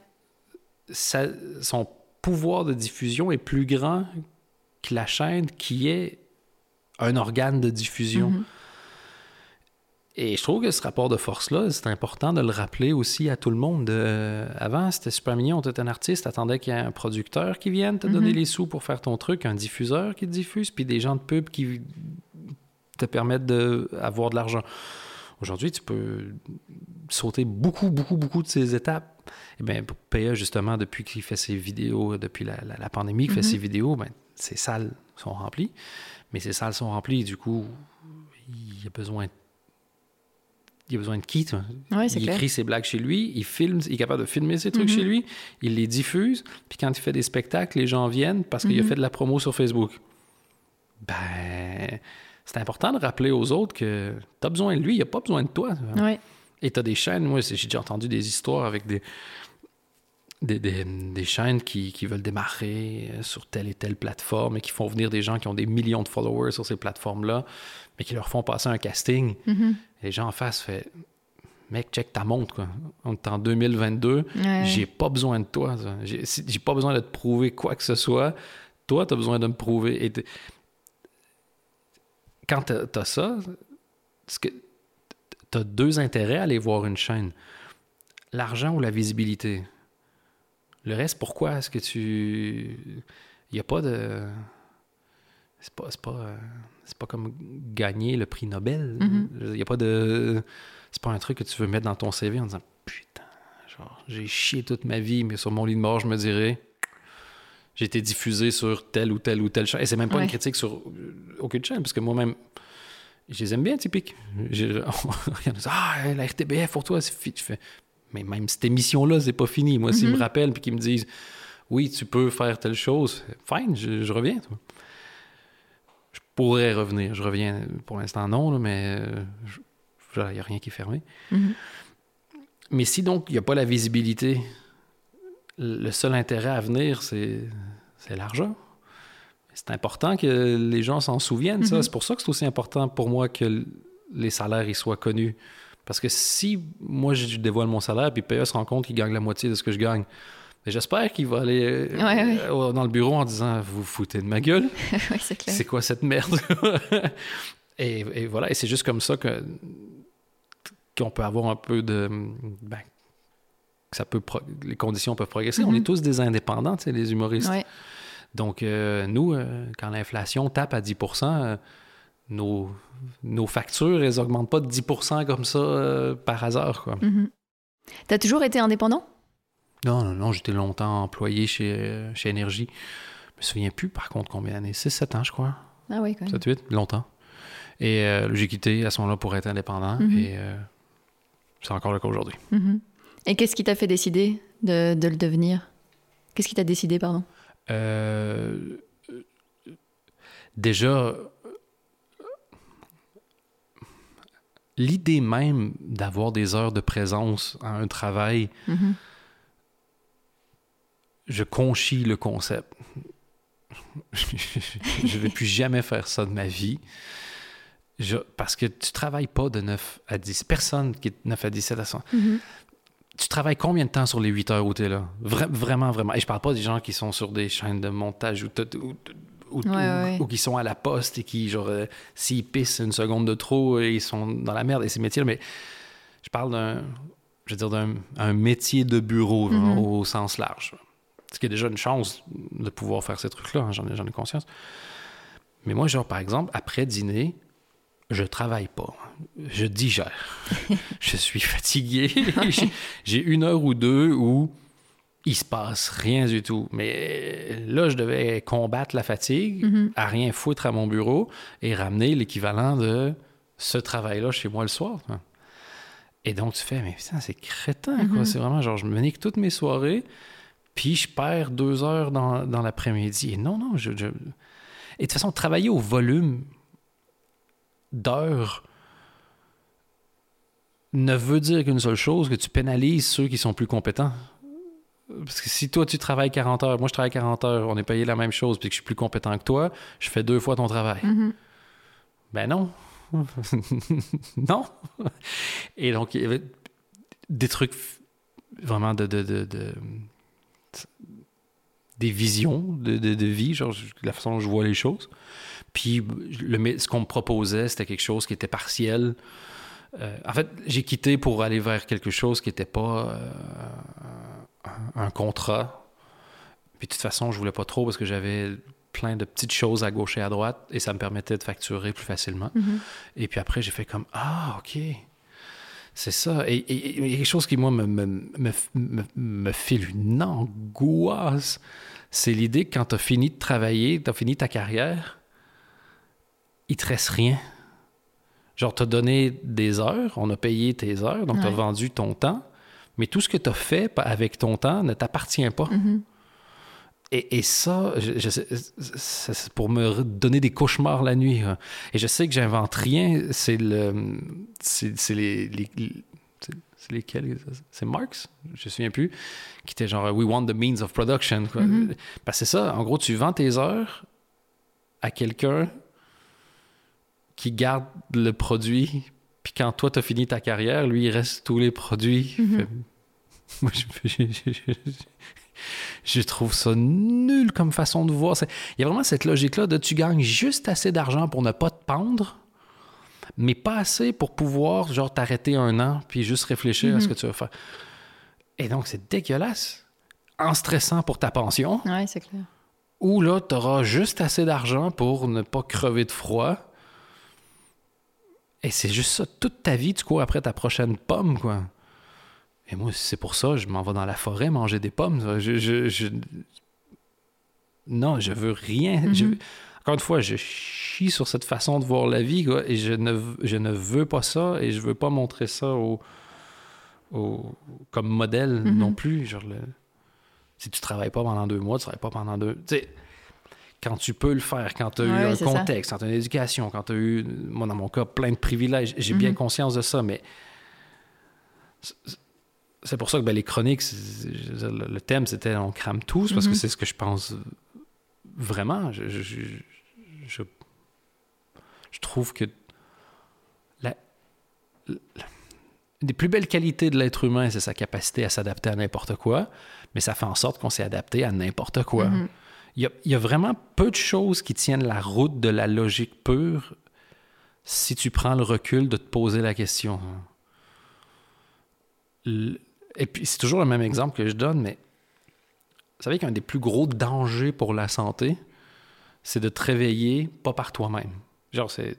Ça- son pouvoir de diffusion est plus grand que la chaîne qui est un organe de diffusion. Mhm. Et je trouve que ce rapport de force-là, c'est important de le rappeler aussi à tout le monde. Euh, avant, c'était super mignon, tu étais un artiste, attendais qu'il y ait un producteur qui vienne te donner Mhm. les sous pour faire ton truc, un diffuseur qui te diffuse, puis des gens de pub qui te permettent d'avoir de l'argent. Aujourd'hui, tu peux sauter beaucoup, beaucoup, beaucoup de ces étapes. Et bien, pour PA, justement, depuis qu'il fait ses vidéos, depuis la, la- la pandémie, qu'il fait Mhm. ses vidéos, ben, ses salles sont remplies. Mais ces salles sont remplies, du coup, il a besoin il a besoin de qui, toi? Il clair. écrit ses blagues chez lui, il filme, il est capable de filmer ses trucs Mhm. chez lui, il les diffuse, puis quand il fait des spectacles, les gens viennent parce qu'il a Mhm. fait de la promo sur Facebook. Ben, c'est important de rappeler aux autres que tu as besoin de lui, il a pas besoin de toi. Et tu as des chaînes, moi, j'ai déjà entendu des histoires avec des, des, des- des chaînes qui, qui veulent démarrer euh, sur telle et telle plateforme et qui font venir des gens qui ont des millions de followers sur ces plateformes-là, mais qui leur font passer un casting. Mhm. Les gens en face fait Mec, check ta montre, quoi. On est en 2022, Ouais. j'ai pas besoin de toi. J'ai pas besoin de te prouver quoi que ce soit. Toi, tu as besoin de me prouver. Et t'es- quand tu as ça, tu as deux intérêts à aller voir une chaîne l'argent ou la visibilité. Le reste, pourquoi est-ce que tu. Il n'y a pas de. C'est pas, c'est pas, euh, c'est pas comme gagner le prix Nobel. Mhm. Il n'y a pas de. C'est pas un truc que tu veux mettre dans ton CV en disant Putain, genre, j'ai chié toute ma vie, mais sur mon lit de mort, je me dirais j'ai été diffusé sur telle ou telle ou telle chaîne. Et c'est même pas Ouais. une critique sur aucune chaîne, parce que moi-même, je les aime bien, typiques. J'ai- Il y en a Ah, la RTBF pour toi, c'est fini. Je fais Mais même cette émission-là, c'est pas fini. Moi, s'ils Mhm. me rappellent puis qu'ils me disent Oui, tu peux faire telle chose, fine, je, je reviens. toi. Pourrais revenir. Je reviens, pour l'instant, non, là, mais il n'y a rien qui est fermé. Mhm. Mais si donc il n'y a pas la visibilité, le seul intérêt à venir, c'est l'argent. C'est important que les gens s'en souviennent. ça. Mhm. C'est pour ça que c'est aussi important pour moi que les salaires ils soient connus. Parce que si moi je dévoile mon salaire puis PA se rend compte qu'il gagne la moitié de ce que je gagne, ben, j'espère qu'il va aller euh, Ouais, euh, dans le bureau en disant Vous vous foutez de ma gueule c'est quoi cette merde et, et voilà, et c'est juste comme ça que qu'on peut avoir un peu de ben, que ça peut pro- les conditions peuvent progresser. On est tous des indépendants, les humoristes. Ouais. Donc euh, nous, euh, quand l'inflation tape à 10 euh, nos, nos factures, elles augmentent pas de 10% comme ça par hasard. Quoi. Mhm. T'as toujours été indépendant? Non, non, non, j'étais longtemps employé chez, euh, chez Énergie. Je me souviens plus par contre combien d'années. 6-7 ans, je crois. Ah oui, quand même. 7-8, longtemps. Et euh, j'ai quitté à ce moment-là pour être indépendant. Mhm. Et euh, c'est encore le cas aujourd'hui. Mhm. Et qu'est-ce qui t'a fait décider de, de le devenir? Qu'est-ce qui t'a décidé, pardon? Euh, déjà, l'idée même d'avoir des heures de présence à un travail, Mhm. Je conchis le concept. je ne vais plus jamais faire ça de ma vie. Je- parce que tu travailles pas de 9 à 10. Personne qui est de 9 à 17 à 100. Mhm. Tu travailles combien de temps sur les 8 heures où tu es là? Vra- vraiment, vraiment. Et je parle pas des gens qui sont sur des chaînes de montage ou, t- ou- ou- Ouais, ouais. ou qui sont à la poste et qui, genre, euh, s'ils pissent une seconde de trop, euh, ils sont dans la merde. Et ces métiers-là, mais je parle d'un, je veux dire, d'un un métier de bureau genre, Mhm. au sens large. Ce qui est déjà une chance de pouvoir faire ces trucs-là, hein, j'en ai, conscience. Mais moi, genre, par exemple, après dîner, je travaille pas. Je digère. je suis fatigué. J'ai- une heure ou deux où il se passe rien du tout. Mais là, je devais combattre la fatigue, Mhm. à rien foutre à mon bureau et ramener l'équivalent de ce travail-là chez moi le soir. Et donc, tu fais, mais putain, c'est crétin, quoi. Mhm. C'est vraiment genre, je me nique toutes mes soirées, puis je perds deux heures dans, dans l'après-midi. Et non, non, je, je- Et de toute façon, travailler au volume d'heures ne veut dire qu'une seule chose, que tu pénalises ceux qui sont plus compétents. Parce que si toi, tu travailles 40 heures, moi, je travaille 40 heures, on est payé la même chose, puis que je suis plus compétent que toi, je fais deux fois ton travail. Mhm. Ben non. non. Et donc, il y avait des trucs vraiment de... de, de- de- des visions de, de- de vie, genre la façon dont je vois les choses. Puis le, ce qu'on me proposait, c'était quelque chose qui était partiel. Euh, en fait, j'ai quitté pour aller vers quelque chose qui n'était pas euh, un, un contrat. Puis de toute façon, je voulais pas trop parce que j'avais plein de petites choses à gauche et à droite et ça me permettait de facturer plus facilement. Mhm. Et puis après, j'ai fait comme Ah, OK. C'est ça. Et et- et il y a quelque chose qui, moi, me, me, me, me, file une angoisse. C'est l'idée que quand tu as fini de travailler, tu as fini ta carrière, il te reste rien. Genre, tu as donné des heures, on a payé tes heures, donc tu as Ouais. vendu ton temps, mais tout ce que tu as fait avec ton temps ne t'appartient pas. Mhm. Et, et ça, je, je sais- c'est pour me donner des cauchemars la nuit. hein. Et je sais que j'invente rien. C'est le, c'est les, c'est- lesquels C'est Marx, je me souviens plus, qui était genre We want the means of production. quoi. Parce que c'est ça. En gros, tu vends tes heures à quelqu'un qui garde le produit. Puis quand toi, tu as fini ta carrière, lui, il reste tous les produits. Mhm. Fait- moi, je, je- trouve ça nul comme façon de voir. Il y a vraiment cette logique-là de tu gagnes juste assez d'argent pour ne pas te pendre, mais pas assez pour pouvoir, genre, t'arrêter un an puis juste réfléchir à ce Mhm. que tu vas faire. Et donc, c'est dégueulasse. En stressant pour ta pension, Ouais, c'est clair. ou là, tu auras juste assez d'argent pour ne pas crever de froid. Et c'est juste ça. Toute ta vie, tu cours après ta prochaine pomme, quoi. Et moi, c'est pour ça, je m'en vais dans la forêt manger des pommes. Je, je- je- Non, je veux rien. Mhm. Je- Encore une fois, je chie sur cette façon de voir la vie, quoi, et je ne, je ne veux pas ça, et je veux pas montrer ça au, au- comme modèle Mhm. non plus. Genre, le- si tu travailles pas pendant deux mois, tu travailles pas pendant deux... Quand tu peux le faire, quand tu as eu un ça. contexte, quand tu as une éducation, quand tu as eu, moi dans mon cas, plein de privilèges. J'ai bien Mhm. conscience de ça, mais c'est- pour ça que ben, les chroniques, le thème c'était on crame tous, parce Mhm. que c'est ce que je pense vraiment. Je, je, je, je- je trouve que la, des plus belles qualités de l'être humain, c'est sa capacité à s'adapter à n'importe quoi, mais ça fait en sorte qu'on s'est adapté à n'importe quoi. Mhm. Il y, a, il y a vraiment peu de choses qui tiennent la route de la logique pure si tu prends le recul de te poser la question. Le- Et puis, c'est toujours le même exemple que je donne, mais vous savez qu'un des plus gros dangers pour la santé, c'est de te réveiller pas par toi-même. Genre, c'est.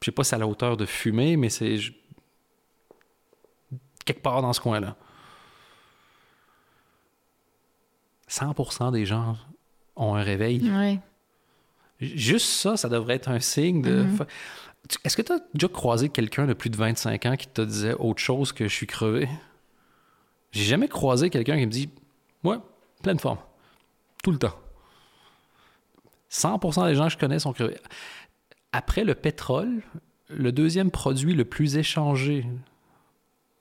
Je sais pas si c'est à la hauteur de fumer, mais c'est. Quelque part dans ce coin-là. 100% des gens ont un réveil. Ouais. Juste ça, ça devrait être un signe de. Mhm. Tu- Est-ce que tu as déjà croisé quelqu'un de plus de 25 ans qui te disait autre chose que je suis crevé? J'ai jamais croisé quelqu'un qui me dit Ouais, pleine forme. Tout le temps. 100% des gens que je connais sont crevés. Après le pétrole, le deuxième produit le plus échangé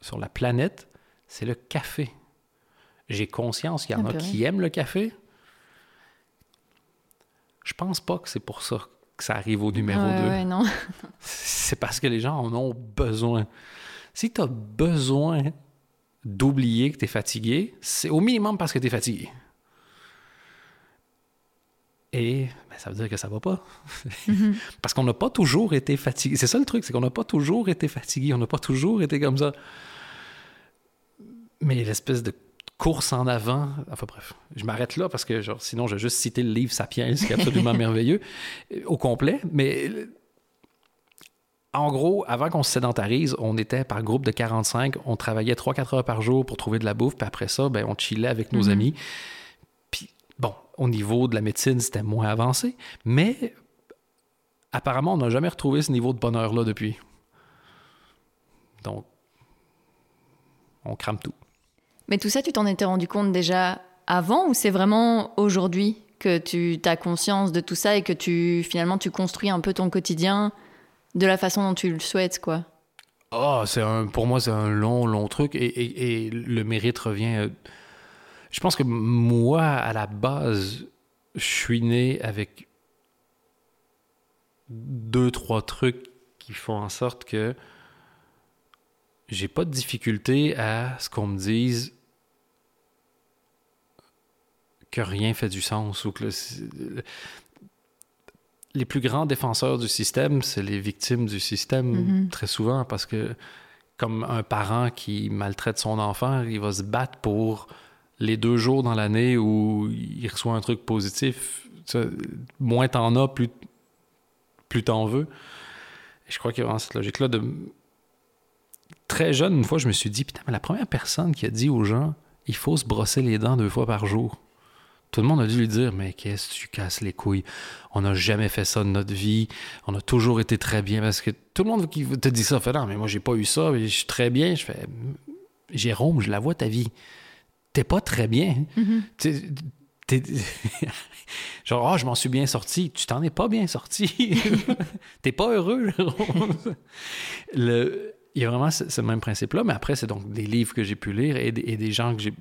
sur la planète, c'est le café. J'ai conscience qu'il y en Ah, a qui aiment le café. Je pense pas que c'est pour ça que ça arrive au numéro ouais, 2. ouais, non. C'est parce que les gens en ont besoin. Si tu as besoin d'oublier que tu es fatigué, c'est au minimum parce que tu es fatigué. Et ben, ça veut dire que ça va pas. Mhm. parce qu'on n'a pas toujours été fatigué. C'est ça le truc, c'est qu'on n'a pas toujours été fatigué, on n'a pas toujours été comme ça. Mais l'espèce de course en avant, enfin bref, je m'arrête là parce que genre, sinon je vais juste citer le livre Sapiens, qui est absolument merveilleux, au complet. Mais en gros, avant qu'on se sédentarise, on était par groupe de 45, on travaillait 3-4 heures par jour pour trouver de la bouffe, puis après ça, ben, on chillait avec nos Mhm. amis. Puis bon, au niveau de la médecine, c'était moins avancé, mais apparemment, on n'a jamais retrouvé ce niveau de bonheur-là depuis. Donc, on crame tout. Mais tout ça, tu t'en étais rendu compte déjà avant ou c'est vraiment aujourd'hui que tu as conscience de tout ça et que tu finalement tu construis un peu ton quotidien de la façon dont tu le souhaites, quoi Ah, c'est un, pour moi, c'est un long, long truc et, le mérite revient. euh, Je pense que moi, à la base, je suis né avec deux, trois trucs qui font en sorte que j'ai pas de difficulté à ce qu'on me dise que rien fait du sens ou que les plus grands défenseurs du système, c'est les victimes du système Mhm. très souvent parce que comme un parent qui maltraite son enfant, il va se battre pour les deux jours dans l'année où il reçoit un truc positif. Tu sais, moins t'en as, plus, plus t'en veux. Et je crois qu'il y a vraiment cette logique-là de... Très jeune, une fois, je me suis dit, putain, mais la première personne qui a dit aux gens, il faut se brosser les dents deux fois par jour. Tout le monde a dû lui dire, mais qu'est-ce que tu casses les couilles? On n'a jamais fait ça de notre vie. On a toujours été très bien. Parce que tout le monde qui te dit ça fait, non, mais moi, j'ai pas eu ça, mais je suis très bien. Je fais, Jérôme, je la vois ta vie. T'es pas très bien. T'es- t'es- Genre, ah, je m'en suis bien sorti. Tu t'en es pas bien sorti. T'es pas heureux, Jérôme. Le- Il y a vraiment ce, ce même principe-là, mais après, c'est donc des livres que j'ai pu lire et, des- et des gens que j'ai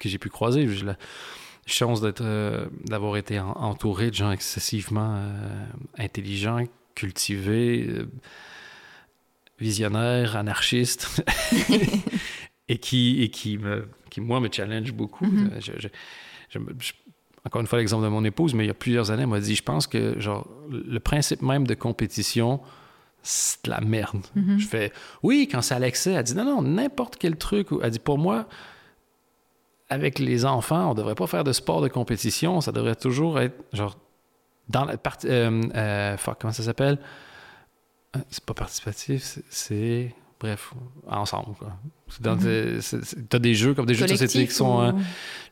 que j'ai pu croiser. La chance d'être, euh, d'avoir été en- entouré de gens excessivement euh, intelligents, cultivés, euh, visionnaires, anarchistes, et qui, et qui, me, qui, moi, me challenge beaucoup. Mhm. Je- je- je me- je- encore une fois, l'exemple de mon épouse, mais il y a plusieurs années, elle m'a dit, je pense que genre, le principe même de compétition, c'est de la merde. Mhm. Je fais, oui, quand c'est à l'excès, elle dit, non, non, n'importe quel truc. Elle dit, pour moi, avec les enfants, on devrait pas faire de sport de compétition, ça devrait toujours être, genre, dans la partie, euh, euh, fuck, comment ça s'appelle? Euh, C'est pas participatif, c'est- bref, ensemble, quoi. Dans Mhm. c'est- T'as des jeux comme des jeux de société qui sont... ou- euh,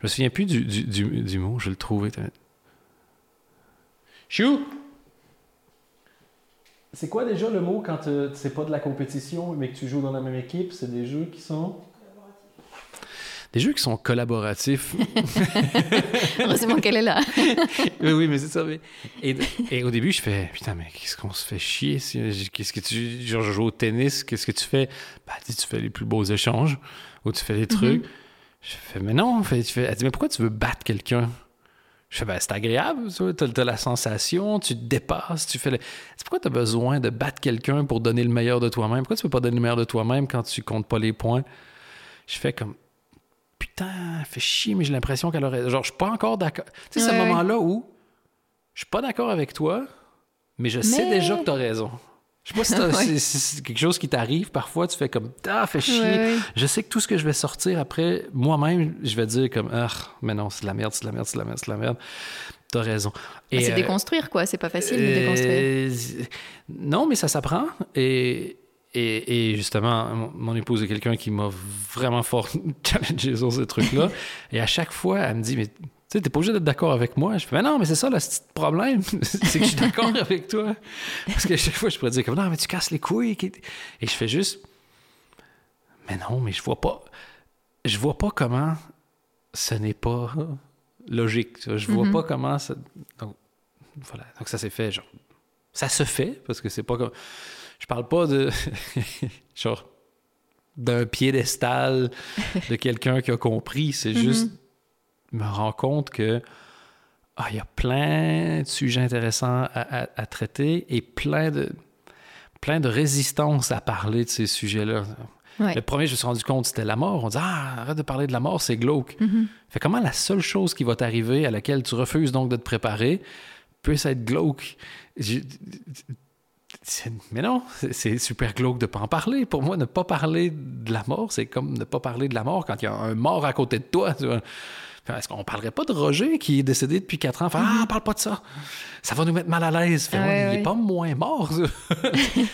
je me souviens plus du, du, du, du mot, je vais le trouver. Chou! C'est quoi déjà le mot quand c'est pas de la compétition mais que tu joues dans la même équipe? C'est des jeux qui sont. Des jeux qui sont collaboratifs. Heureusement qu'elle est là. oui, oui, mais c'est ça. Et, et, au début, je fais Putain, mais qu'est-ce qu'on se fait chier Qu'est-ce que tu. Genre, je joue au tennis, qu'est-ce que tu fais? Bah, tu fais les plus beaux échanges ou tu fais les trucs. Mm-hmm. Je fais Mais non, tu fais, elle dit Mais pourquoi tu veux battre quelqu'un? Je fais, ben, c'est agréable, tu as, la sensation, tu te dépasses, tu fais le... Pourquoi tu as besoin de battre quelqu'un pour donner le meilleur de toi-même? Pourquoi tu peux pas donner le meilleur de toi-même quand tu comptes pas les points? Je fais comme, putain, fait chier, mais j'ai l'impression qu'elle aurait. Genre, je suis pas encore d'accord. Tu sais, ce moment-là où je suis pas d'accord avec toi, mais je sais déjà que tu as raison. Je sais pas si c'est quelque chose qui t'arrive parfois, tu fais comme Ah, fait chier. Je sais que tout ce que je vais sortir après, moi-même, je vais dire comme Ah, mais non, c'est de la merde, c'est de la merde, c'est de la merde, c'est de la merde. T'as raison. c'est euh, déconstruire, quoi. C'est pas facile de déconstruire. Euh, non, mais ça s'apprend. Et, et, justement, mon épouse est quelqu'un qui m'a vraiment fort challengé sur ces trucs-là. et à chaque fois, elle me dit Mais tu sais, t'es pas obligé d'être d'accord avec moi. Je fais Mais non, mais c'est ça le problème. c'est que je suis d'accord avec toi. Parce que chaque fois, je pourrais dire comme Non, mais tu casses les couilles. Et je fais juste Mais non, mais je vois pas. Je vois pas comment ce n'est pas logique. Je vois mm-hmm. pas comment ça. Donc, voilà. Donc, ça s'est fait. Genre, ça se fait parce que c'est pas comme je parle pas de. genre. d'un piédestal de quelqu'un qui a compris. C'est mm-hmm. juste. me rends compte que. Ah, il y a plein de sujets intéressants à, traiter et plein de. plein de résistance à parler de ces sujets-là. Le premier, je me suis rendu compte, c'était la mort. On dit Ah, arrête de parler de la mort, c'est glauque. Fait comment la seule chose qui va t'arriver, à laquelle tu refuses donc de te préparer, peut être glauque? Mais non, c'est super glauque de ne pas en parler. Pour moi, ne pas parler de la mort, c'est comme ne pas parler de la mort quand il y a un mort à côté de toi. Est-ce qu'on parlerait pas de Roger qui est décédé depuis quatre ans? ah, parle pas de ça. Ça va nous mettre mal à l'aise. il n'est pas moins mort.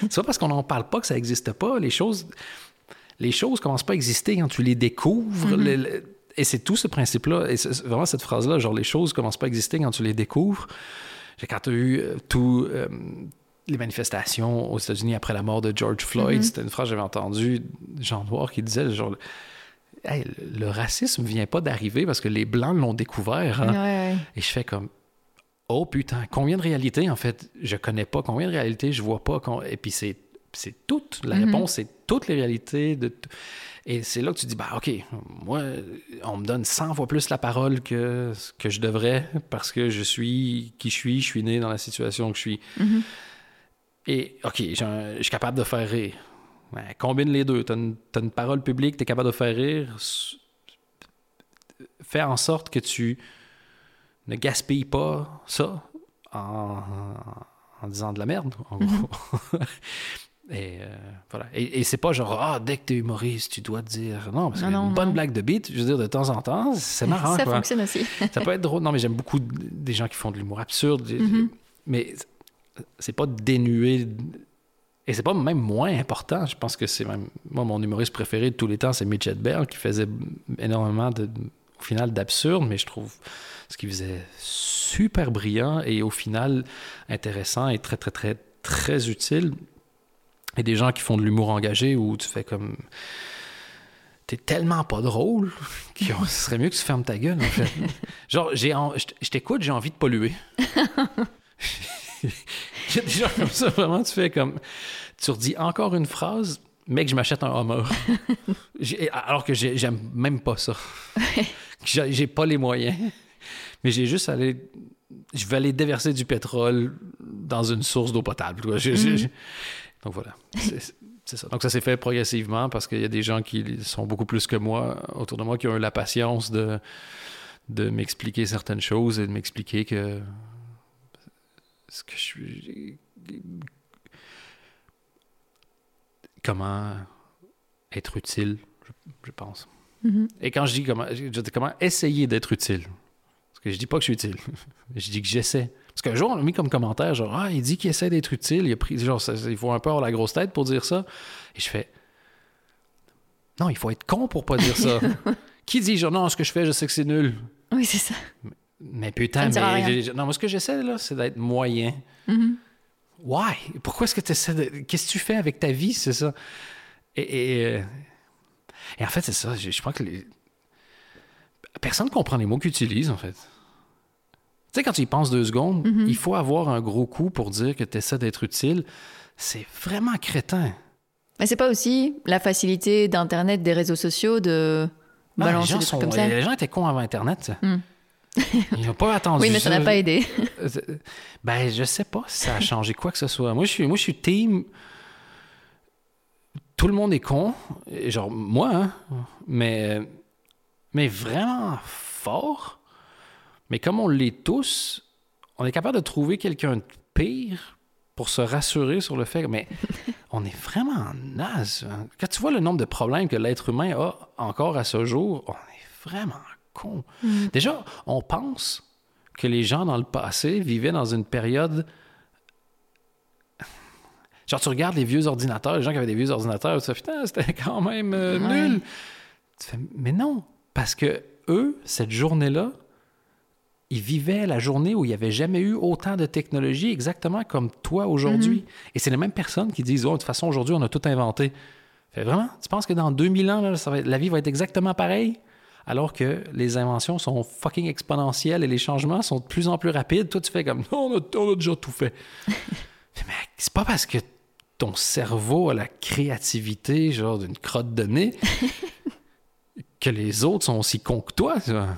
c'est pas parce qu'on n'en parle pas que ça n'existe pas. Les choses, les choses commencent pas à exister quand tu les découvres. Mm-hmm. et c'est tout ce principe-là. Et vraiment cette phrase-là, genre les choses commencent pas à exister quand tu les découvres. Quand tu as eu euh, tout, euh, les manifestations aux États-Unis après la mort de George Floyd, mm-hmm. c'était une phrase que j'avais entendue, Jean Noir, qui disait genre. le racisme vient pas d'arriver parce que les Blancs l'ont découvert. Hein. Et je fais comme, oh putain, combien de réalités en fait je connais pas, combien de réalités je vois pas. Et puis c'est, toutes, la mm-hmm. réponse c'est toutes les réalités. De et c'est là que tu dis, bah ok, moi, on me donne 100 fois plus la parole que, que je devrais parce que je suis qui je suis, je suis né dans la situation que je suis. Mm-hmm. Et, OK, je suis capable de faire rire. combine les deux. Tu as, une parole publique, tu es capable de faire rire. Fais en sorte que tu ne gaspilles pas ça en, disant de la merde, en gros. Et euh, voilà. Et, c'est pas genre, ah, dès que t'es humoriste, tu dois te dire. Non, parce qu'une bonne blague de beat, je veux dire, de temps en temps, c'est marrant. Ça fonctionne aussi. ça peut être drôle. Non, mais j'aime beaucoup des gens qui font de l'humour absurde. Mm-hmm. Mais c'est pas dénué. Et c'est pas même moins important. Je pense que c'est même. Moi, mon humoriste préféré de tous les temps, c'est Mitch Hedberg, qui faisait énormément, de, au final, d'absurde, mais je trouve ce qu'il faisait super brillant et au final intéressant et très, très, très, très utile. Et des gens qui font de l'humour engagé où tu fais comme. T'es tellement pas drôle que ce serait mieux que tu fermes ta gueule, en fait. Genre, j'ai je t'écoute, j'ai envie de polluer. Il y a des gens comme ça, vraiment, tu fais comme. Tu redis encore une phrase, mec, je m'achète un Hummer. alors que j'aime même pas ça. j'ai pas les moyens. Mais j'ai juste allé. Je vais aller déverser du pétrole dans une source d'eau potable. Mm. Donc voilà. C'est ça. Donc ça s'est fait progressivement parce qu'il y a des gens qui sont beaucoup plus que moi autour de moi qui ont eu la patience de, de m'expliquer certaines choses et de m'expliquer que ce que je suis. Comment être utile, je, pense. Mm-hmm. Et quand je dis comment, je dis comment essayer d'être utile. Parce que je dis pas que je suis utile. je dis que j'essaie. Parce qu'un jour, on a mis comme commentaire, genre, ah, il dit qu'il essaie d'être utile. Il a pris, genre, il faut un peu avoir la grosse tête pour dire ça. Et je fais, non, il faut être con pour pas dire ça. Qui dit, genre, non, ce que je fais, je sais que c'est nul. Oui, c'est ça. Mais putain, mais. Non, moi, ce que j'essaie, là, c'est d'être moyen. Mm-hmm. Why? Pourquoi est-ce que tu essaies de. Qu'est-ce que tu fais avec ta vie, c'est ça? Et, et, en fait, c'est ça. Je, crois que personne comprend les mots qu'ils utilisent, en fait. Tu sais, quand tu y penses deux secondes, il faut avoir un gros coup pour dire que tu essaies d'être utile. C'est vraiment crétin. Mais c'est pas aussi la facilité d'Internet, des réseaux sociaux, de les, gens des sont- comme ça? les gens étaient cons avant Internet. Hmm. Ils n'ont pas attendu Oui, mais ça n'a pas aidé. Ben, je sais pas si ça a changé quoi que ce soit. Moi, je suis, moi, je suis team. Tout le monde est con. Genre, moi, hein. Mais, mais vraiment fort. Mais comme on l'est tous, on est capable de trouver quelqu'un de pire pour se rassurer sur le fait que. Mais on est vraiment naze. hein. Quand tu vois le nombre de problèmes que l'être humain a encore à ce jour, on est vraiment con. Déjà, on pense que les gens dans le passé vivaient dans une période. Genre, tu regardes les vieux ordinateurs, les gens qui avaient des vieux ordinateurs, tu fais putain, c'était quand même euh, Ouais. nul. Tu fais, mais non, parce que eux, cette journée-là, ils vivaient la journée où il n'y avait jamais eu autant de technologie, exactement comme toi aujourd'hui. Et c'est les mêmes personnes qui disent, oh, de toute façon, aujourd'hui, on a tout inventé. Fait vraiment, tu penses que dans 2000 ans, là, ça va être- la vie va être exactement pareille? Alors que les inventions sont fucking exponentielles et les changements sont de plus en plus rapides. Toi, tu fais comme, non, on a, on a déjà tout fait. Mais c'est pas parce que ton cerveau a la créativité, genre d'une crotte de nez, que les autres sont aussi cons que toi. vois.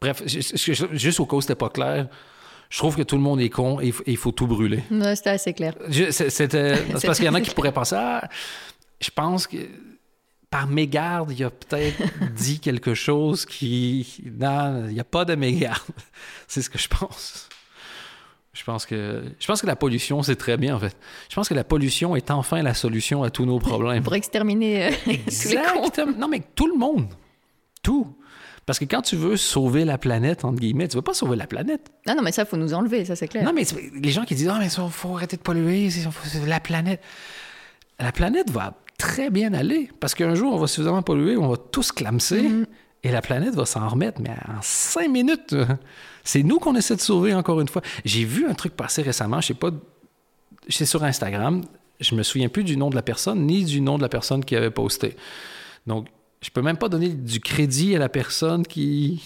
Bref, ju- ju- juste au cas où c'était pas clair, je trouve que tout le monde est con et il faut- tout brûler. Ouais, C'était assez clair. C'était, parce qu'il y en a qui pourraient penser, ah, je pense que par mégarde, il a peut-être dit quelque chose qui. Non, il n'y a pas de mégarde. C'est ce que je pense. Je pense que je pense que la pollution, c'est très bien, en fait. Je pense que la pollution est enfin la solution à tous nos problèmes. Pour exterminer euh, tous les. Non, mais tout le monde. Tout. Parce que quand tu veux sauver la planète, entre guillemets, tu veux pas sauver la planète. Ah non, mais ça, faut nous enlever, ça c'est clair. Non, mais les gens qui disent Ah, mais il faut arrêter de polluer, la planète. La planète va très bien aller parce qu'un jour, on va suffisamment polluer, on va tous clamser et la planète va s'en remettre, mais en cinq minutes. C'est nous qu'on essaie de sauver encore une fois. J'ai vu un truc passer récemment, je sais pas, c'est sur Instagram, je me souviens plus du nom de la personne ni du nom de la personne qui avait posté. Donc, je peux même pas donner du crédit à la personne qui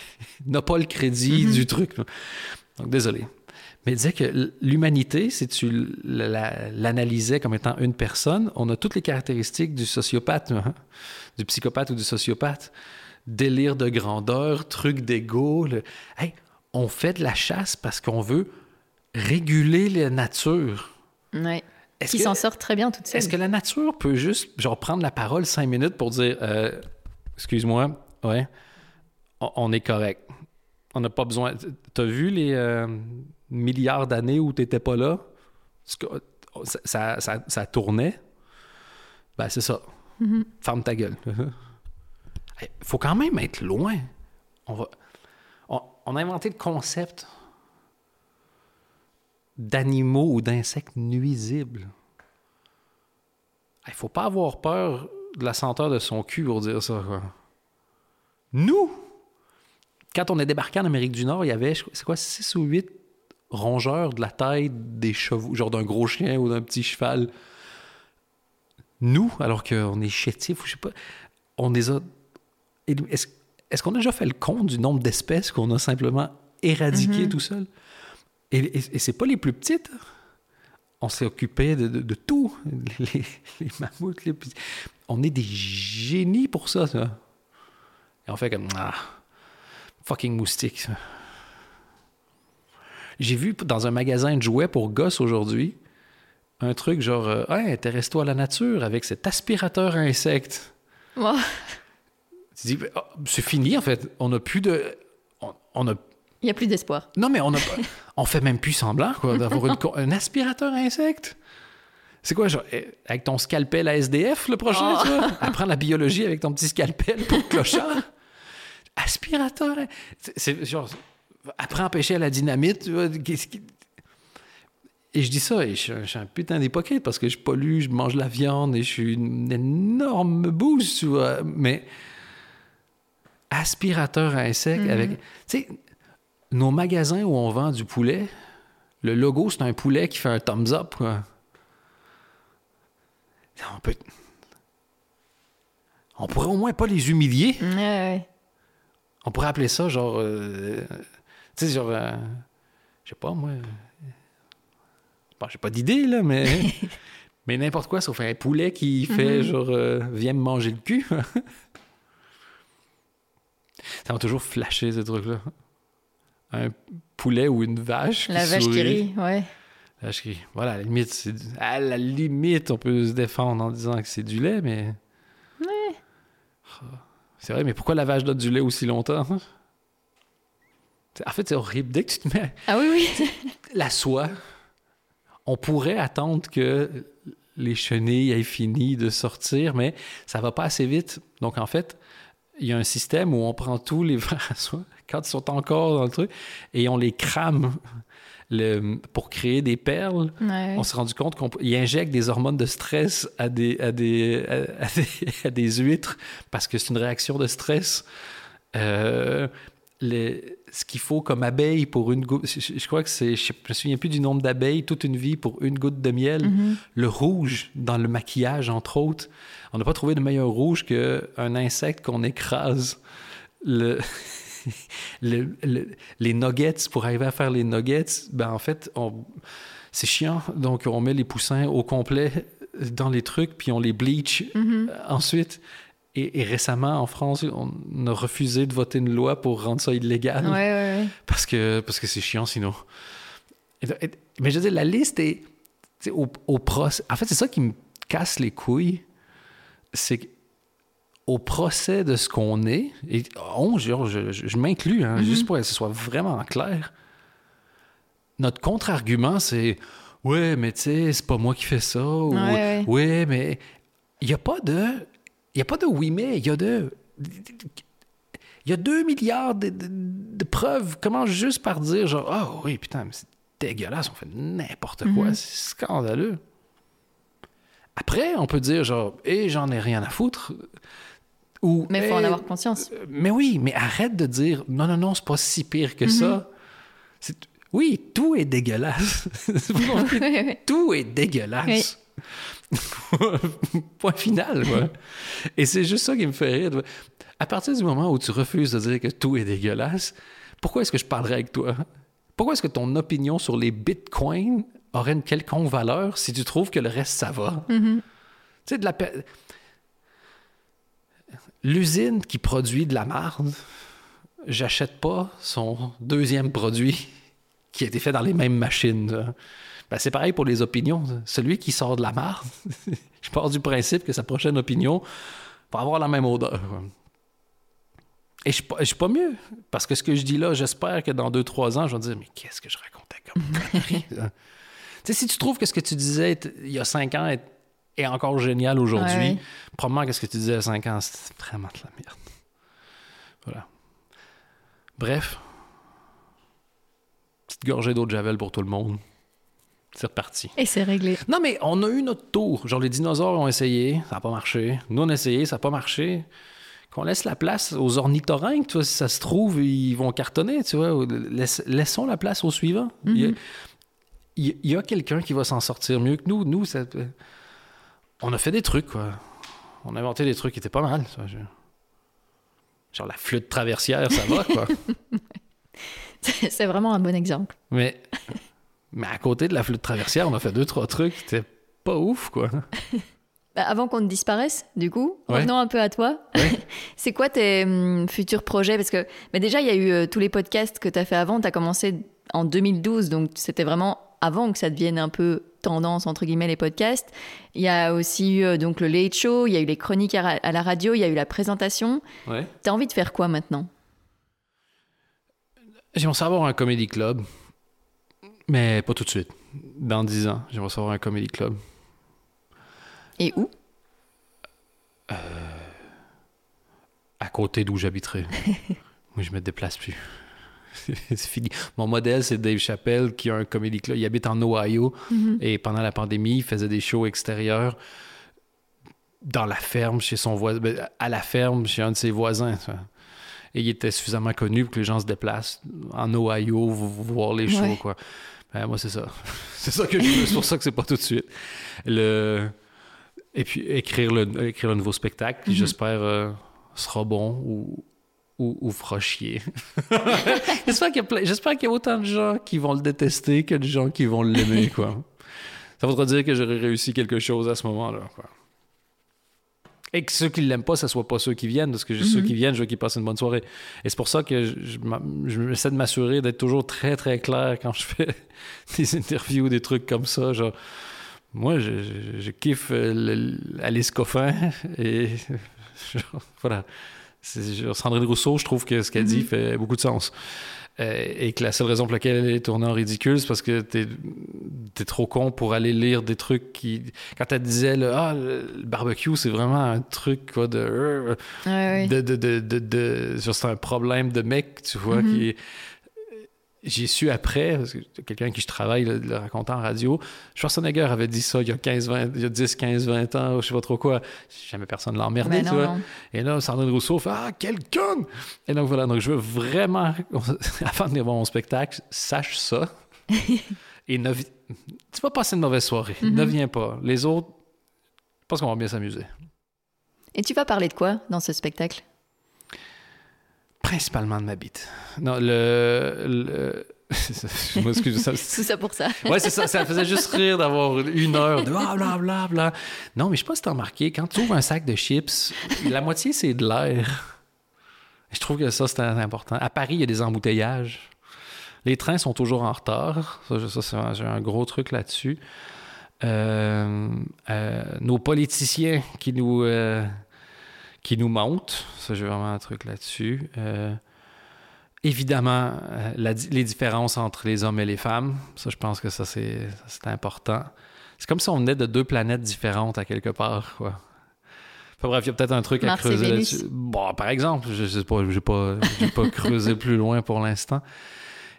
n'a pas le crédit du truc. Donc, désolé. Mais il disait que l'humanité, si tu l'analysais comme étant une personne, on a toutes les caractéristiques du sociopathe, hein, du psychopathe ou du sociopathe. Délire de grandeur, truc d'ego. le- Hey, on fait de la chasse parce qu'on veut réguler la nature. Est-ce Qui s'en sort très bien toute seule. Est-ce que la nature peut juste genre prendre la parole cinq minutes pour dire euh, excuse-moi, ouais, on, on est correct. On n'a pas besoin. T'as vu les euh, milliards d'années où t'étais pas là? Ça, ça, tournait. Ben, c'est ça. Ferme ta gueule. Il faut quand même être loin. On, va... on, on a inventé le concept d'animaux ou d'insectes nuisibles. Il faut pas avoir peur de la senteur de son cul pour dire ça. quoi. Nous, quand on est débarqué en Amérique du Nord, il y avait, c'est quoi, 6 ou 8 rongeurs de la taille des chevaux, genre d'un gros chien ou d'un petit cheval. Nous, alors qu'on est chétifs, ou je sais pas, on les a. Est-ce qu'on a déjà fait le compte du nombre d'espèces qu'on a simplement éradiquées tout seul? Et, et, et c'est pas les plus petites. On s'est occupé de, de- de tout. Les, les mammouths, les petits- On est des génies pour ça, ça. Et on fait comme ah, fucking moustique. ça. J'ai vu dans un magasin de jouets pour gosses aujourd'hui un truc genre euh, Hey, intéresse-toi à la nature avec cet aspirateur à insectes. Oh, Tu dis Ah, c'est fini en fait. On n'a plus de. On, on a Il n'y a plus d'espoir. non, mais on a on fait même plus semblant, quoi, d'avoir une un aspirateur à insectes. C'est quoi, genre, eh, avec ton scalpel à SDF, le prochain, Oh. vois? Apprends la biologie avec ton petit scalpel pour clochard. Aspirateur, c'est- c'est genre, apprends à pêcher à la dynamite, qu'est-ce qui- Et je dis ça, et je, suis un- je suis un putain d'hypocrite parce que je pollue, je mange la viande et je suis une énorme bouse, tu vois. Mais aspirateur à insectes avec. Tu sais, nos magasins où on vend du poulet, le logo, c'est un poulet qui fait un thumbs up, quoi. On peut. On pourrait au moins pas les humilier. On pourrait appeler ça genre. euh, tu sais, genre. euh, je sais pas, moi. euh, Bon, j'ai pas d'idée, là, mais. mais n'importe quoi, sauf un poulet qui fait Mhm. genre. euh, viens me manger le cul. Ça m'a toujours flashé, ce truc-là. Un poulet ou une vache qui La vache qui rit, ouais. La vache qui rit. Voilà, à la limite, c'est du- à la limite, on peut se défendre en disant que c'est du lait, mais. Ah, C'est vrai, mais pourquoi la vache donne du lait aussi longtemps? En fait, c'est horrible. Dès que tu te mets Ah oui, oui. la soie, on pourrait attendre que les chenilles aient fini de sortir, mais ça va pas assez vite. Donc, en fait, il y a un système où on prend tous les vers à soie quand ils sont encore dans le truc et on les crame le- pour créer des perles. Ouais. On s'est rendu compte qu'il injecte des hormones de stress à des, à des, à, à des, à des huîtres parce que c'est une réaction de stress. Euh, ce qu'il faut comme abeille pour une goutte, je, je crois que c'est, je me souviens plus du nombre d'abeilles, toute une vie pour une goutte de miel. Mhm. Le rouge dans le maquillage, entre autres. On n'a pas trouvé de meilleur rouge qu'un insecte qu'on écrase. Le, le- le- les nuggets, pour arriver à faire les nuggets, ben en fait, on- c'est chiant. Donc, on met les poussins au complet dans les trucs, puis on les bleach Mhm. euh, ensuite. Et, et récemment, en France, on a refusé de voter une loi pour rendre ça illégal Ouais, ouais, ouais. parce que parce que c'est chiant sinon. Et- et- mais je veux dire, la liste est au, au procès. En fait, c'est ça qui me casse les couilles. C'est qu'au procès de ce qu'on est, et on, je, je- je- je m'inclus, hein, Mhm. juste pour que ce soit vraiment clair, notre contre-argument, c'est Ouais, mais tu sais, c'est pas moi qui fais ça. Ou, Ouais, ouais. Ouais, mais il n'y a pas de. Il n'y a pas de oui, mais il y a de. Il y a 2 milliards de, de- de preuves. Comment juste par dire, genre, ah oui, putain, mais c'est dégueulasse, on fait n'importe quoi, Mhm. c'est scandaleux. Après, on peut dire, genre, et j'en ai rien à foutre. Ou, Mais il faut en Eh, avoir conscience. euh, Mais oui, mais arrête de dire, non, non, non, c'est pas si pire que Mhm. ça. C'est- Oui, tout est dégueulasse. Tout est dégueulasse. Point final, quoi. Et c'est juste ça qui me fait rire. À partir du moment où tu refuses de dire que tout est dégueulasse, pourquoi est-ce que je parlerais avec toi? Pourquoi est-ce que ton opinion sur les bitcoins aurait une quelconque valeur si tu trouves que le reste, ça va? Mhm. Tu sais, de la... L'usine qui produit de la marde, j'achète pas son deuxième produit qui a été fait dans les mêmes machines. là. Ben, c'est pareil pour les opinions. Celui qui sort de la marde, je pars du principe que sa prochaine opinion va avoir la même odeur. Et je suis pas- je suis pas mieux. Parce que ce que je dis là, j'espère que dans deux, trois ans, je vais me dire, mais qu'est-ce que je racontais comme connerie, là? Tu sais, si tu trouves que ce que tu disais il y a cinq ans est, est encore génial aujourd'hui, Ouais, ouais. probablement que ce que tu disais il y a cinq ans, c'est vraiment de la merde. Voilà. Bref. Petite gorgée d'eau de Javel pour tout le monde. C'est reparti. Et c'est réglé. Non, mais on a eu notre tour. Genre, les dinosaures ont essayé, ça n'a pas marché. Nous, on a essayé, ça n'a pas marché. Qu'on laisse la place aux ornithorynques, tu vois, si ça se trouve, ils vont cartonner, tu vois. Laisse- laissons la place au suivant. Il y a, il y a- il y a quelqu'un qui va s'en sortir mieux que nous. Nous, ça- on a fait des trucs, quoi. On a inventé des trucs qui étaient pas mal. ça. Genre la flûte traversière, ça va, quoi. C'est vraiment un bon exemple. mais, mais à côté de la flûte traversière, on a fait deux, trois trucs qui étaient pas ouf, quoi. Bah, avant qu'on ne disparaisse, du coup, Ouais. revenons un peu à toi. Ouais. c'est quoi tes hum, futurs projets? Parce que bah, déjà, il y a eu euh, tous les podcasts que tu as fait avant. Tu as commencé en 2012, donc c'était vraiment avant que ça devienne un peu tendance, entre guillemets, les podcasts. Il y a aussi eu euh, donc, le Late Show, il y a eu les chroniques à, la radio, il y a eu la présentation. Ouais. Tu as envie de faire quoi maintenant? J'aimerais savoir un comedy club, mais pas tout de suite. Dans 10 ans, j'aimerais savoir un comedy club. Et où? À côté d'où j'habiterai. Moi, je me déplace plus. c'est fini. Mon modèle, c'est Dave Chappelle qui a un comedy club. Il habite en Ohio et pendant la pandémie, il faisait des shows extérieurs dans la ferme chez son voisin, ben, à la ferme chez un de ses voisins. Et il était suffisamment connu pour que les gens se déplacent en Ohio vo- voir les shows. Ouais. Quoi. Ben, moi, c'est ça. c'est ça que je veux. C'est pour ça que c'est pas tout de suite. Le... et puis écrire le, écrire le nouveau spectacle, qui Mhm. j'espère euh, sera bon ou, ou, ou fera chier. j'espère qu'il y, plein- y a autant de gens qui vont le détester que de gens qui vont l'aimer, quoi. Ça voudra dire que j'aurais réussi quelque chose à ce moment-là, quoi. Et que ceux qui l'aiment pas, ce soit pas ceux qui viennent, parce que ceux Mhm. qui viennent, je veux qu'ils passent une bonne soirée. Et c'est pour ça que je, essaie de m'assurer d'être toujours très, très clair quand je fais des interviews, des trucs comme ça. Genre, moi, je, je- je kiffe euh, le- Alice Coffin et genre, voilà. Sandrine Rousseau, je trouve que ce qu'elle dit Mhm. fait beaucoup de sens. Euh, et que la seule raison pour laquelle elle est tournée en ridicule, c'est parce que t'es es trop con pour aller lire des trucs qui. Quand elle disait, ah, le le barbecue, c'est vraiment un truc quoi, de. Ouais, de, de, de, de, c'est un problème de mec, tu vois, Mhm. qui j'ai su après, parce que quelqu'un qui je travaille le, le racontant en radio, Schwarzenegger avait dit ça il y a 15, 20, il y a 10, 15, 20 ans, je sais pas trop quoi. Jamais personne l'a emmerdé, Mais tu vois. non. Et là, Sandrine Rousseau fait Ah, quel con! Et donc voilà, donc je veux vraiment, avant de venir voir mon spectacle, sache ça. Et ne tu vas passer une mauvaise soirée. Mhm. Ne viens pas. Les autres, je pense qu'on va bien s'amuser. Et tu vas parler de quoi dans ce spectacle? Principalement de ma bite. Non, le. le... je m'excuse, ça, Tout ça pour ça. Ouais, c'est ça. Ça faisait juste rire d'avoir une heure de bla bla bla bla. Non, mais je sais pas si t'as remarqué, quand tu ouvres un sac de chips, la moitié c'est de l'air. Je trouve que ça c'est important. À Paris, il y a des embouteillages. Les trains sont toujours en retard. Ça, ça, c'est un- j'ai un gros truc là-dessus. Euh, euh, nos politiciens qui nous, euh, qui nous montent. Ça, j'ai vraiment un truc là-dessus. Euh, évidemment, euh, la les différences entre les hommes et les femmes. Ça, je pense que ça, c'est important. C'est comme si on venait de deux planètes différentes à quelque part, quoi. Enfin, bref, il y a peut-être un truc Mars à creuser là-dessus. Bon, par exemple, je sais pas, j'ai pas, pas creusé plus loin pour l'instant.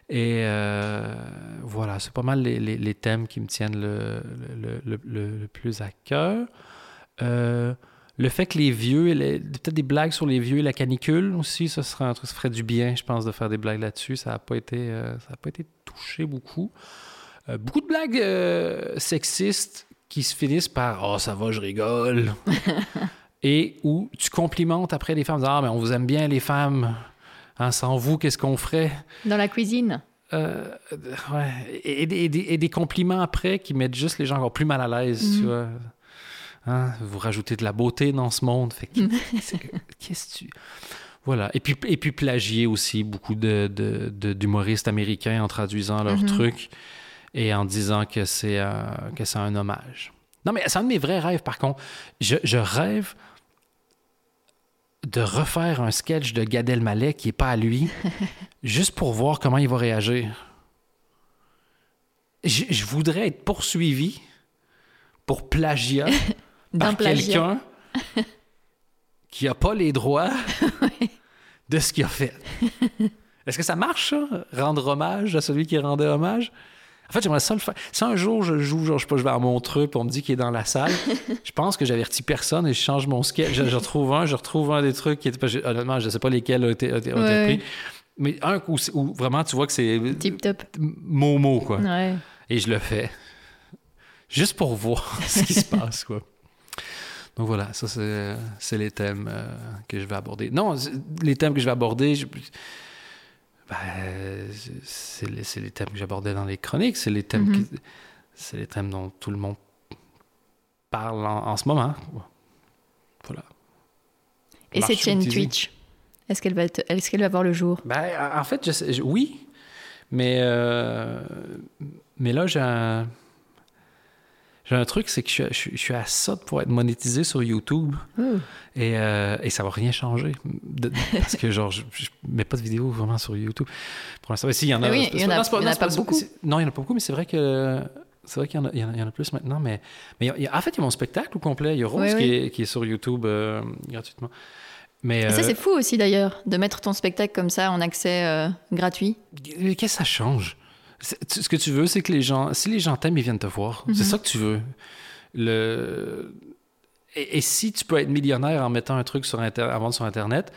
Et euh, voilà, c'est pas mal les, les- les thèmes qui me tiennent le, le- le- le- le plus à cœur. Euh, le fait que les vieux, peut-être des blagues sur les vieux et la canicule aussi, ça serait un truc, ça ferait du bien, je pense, de faire des blagues là-dessus. Ça n'a pas été, euh, ça a pas été touché beaucoup. Euh, beaucoup de blagues euh, sexistes qui se finissent par oh ça va, je rigole, et où tu complimentes après les femmes, ah mais on vous aime bien les femmes, Hein, sans vous qu'est-ce qu'on ferait Dans la cuisine euh, ouais. et, et des- et des, et des compliments après qui mettent juste les gens encore plus mal à l'aise, tu vois. Hein, Vous rajoutez de la beauté dans ce monde. Fait qu'est-ce que tu... Voilà. Et puis, et puis plagier aussi beaucoup de, de- de- d'humoristes américains en traduisant leurs Mhm. trucs et en disant que c'est, un- que c'est un hommage. Non, mais c'est un de mes vrais rêves, par contre. Je, je rêve de refaire un sketch de Gad Elmaleh qui n'est pas à lui, juste pour voir comment il va réagir. Je, je voudrais être poursuivi pour plagiat par quelqu'un qui n'a pas les droits de ce qu'il a fait. Est-ce que ça marche, ça? Rendre hommage à celui qui rendait hommage? En fait, j'aimerais ça le faire. Si un jour je joue, genre, je sais pas, je vais à Montreux, puis on me dit qu'il est dans la salle, je pense que j'avertis personne et je change mon sketch. Je, je retrouve un, je retrouve un des trucs qui que, Honnêtement, je sais pas lesquels ont été, ont été- ont été Ouais, pris. Mais un où, où vraiment tu vois que c'est Tip top. mot-mot, quoi. Ouais. Et je le fais. Juste pour voir ce qui se passe, quoi. Donc voilà, ça, c'est, c'est les thèmes euh, que je vais aborder. Non, c'est- les thèmes que je vais aborder, je- ben, c'est, les, thèmes que j'abordais dans les chroniques. C'est les thèmes, Mhm. qui- c'est les thèmes dont tout le monde parle en, en ce moment. Voilà. Et cette chaîne. Twitch, est-ce qu'elle va, te- est-ce qu'elle va voir le jour? Ben, en fait, je sais- je- oui, mais, euh, mais là, j'ai un, j'ai un truc, c'est que je, suis- je suis- je suis à ça de pouvoir être monétisé sur YouTube Oh. et, euh, et ça va rien changer. De- parce que, genre, je, je mets pas de vidéos vraiment sur YouTube. Pour l'instant, mais si, il y en a. Oui, il y en a- pas beaucoup. Non, il y en a pas beaucoup, mais c'est vrai que. C'est vrai qu'il y en a, y y en plus maintenant, mais, mais il y a- en fait, il y a mon spectacle au complet. Il y a Rose Oui, qui. Est, qui est sur YouTube euh, gratuitement. Mais, Et ça, euh, c'est fou aussi d'ailleurs, de mettre ton spectacle comme ça en accès euh, gratuit. Qu'est-ce que ça change? Tu- Ce que tu veux, c'est que les gens, si les gens t'aiment, ils viennent te voir. C'est Mhm. ça que tu veux. Le... Et, et si tu peux être millionnaire en mettant un truc sur Inter... à vendre sur Internet,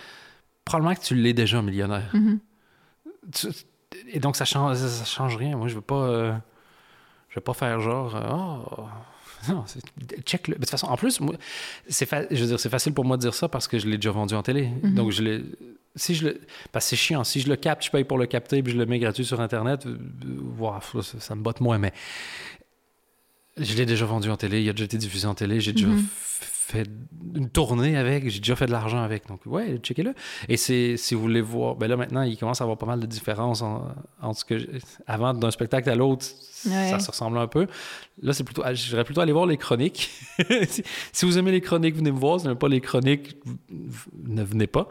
probablement que tu l'es déjà millionnaire. Mhm. Tu- Et donc, ça change, ça, change rien. Moi, je veux pas. euh, Je vais pas faire genre, euh, oh, non, check le. De toute façon, en plus, c'est je veux dire, c'est facile pour moi de dire ça parce que je l'ai déjà vendu en télé. Mhm. Donc, je l'ai. Si je le... Parce que c'est chiant. Si je le capte, je paye pour le capter puis je le mets gratuit sur Internet, euh, wow, ça, me botte moins. Mais je l'ai déjà vendu en télé, il a déjà été diffusé en télé, j'ai déjà mhm. Fait une tournée avec, j'ai déjà fait de l'argent avec. Donc, ouais, checkez-le. Et c'est, si vous voulez voir, ben là, maintenant, il commence à avoir pas mal de différences entre ce que. Avant, d'un spectacle à l'autre, ça se ressemble un peu. Là, c'est plutôt. J'irais plutôt aller voir les chroniques. si, vous aimez les chroniques, venez me voir. Si vous n'aimez pas les chroniques, ne venez pas.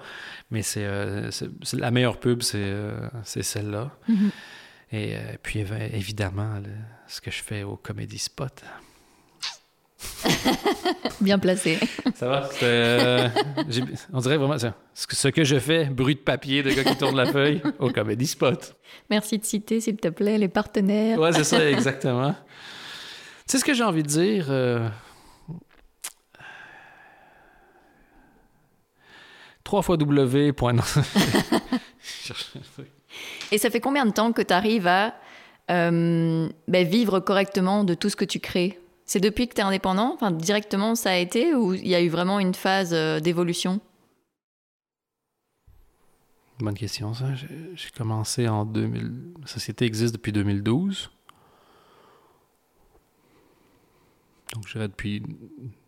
Mais c'est, euh, la meilleure pub, c'est, euh, celle-là. Mhm. Et euh, puis, évidemment, ce que je fais au Comedy Spot. Bien placé. Ça va? Euh, on dirait vraiment ce que je fais, bruit de papier de gars qui tourne la feuille au Comedy Spot. Merci de citer, s'il te plaît, les partenaires. Ouais, c'est ça, exactement. tu sais ce que j'ai envie de dire? Euh... Trois fois W. Et ça fait combien de temps que tu arrives à euh, ben, vivre correctement de tout ce que tu crées? C'est depuis que tu es indépendant enfin, Directement, ça a été ou il y a eu vraiment une phase euh, d'évolution? Bonne question, ça. J'ai commencé en 2000. La société existe depuis 2012. Donc, je dirais depuis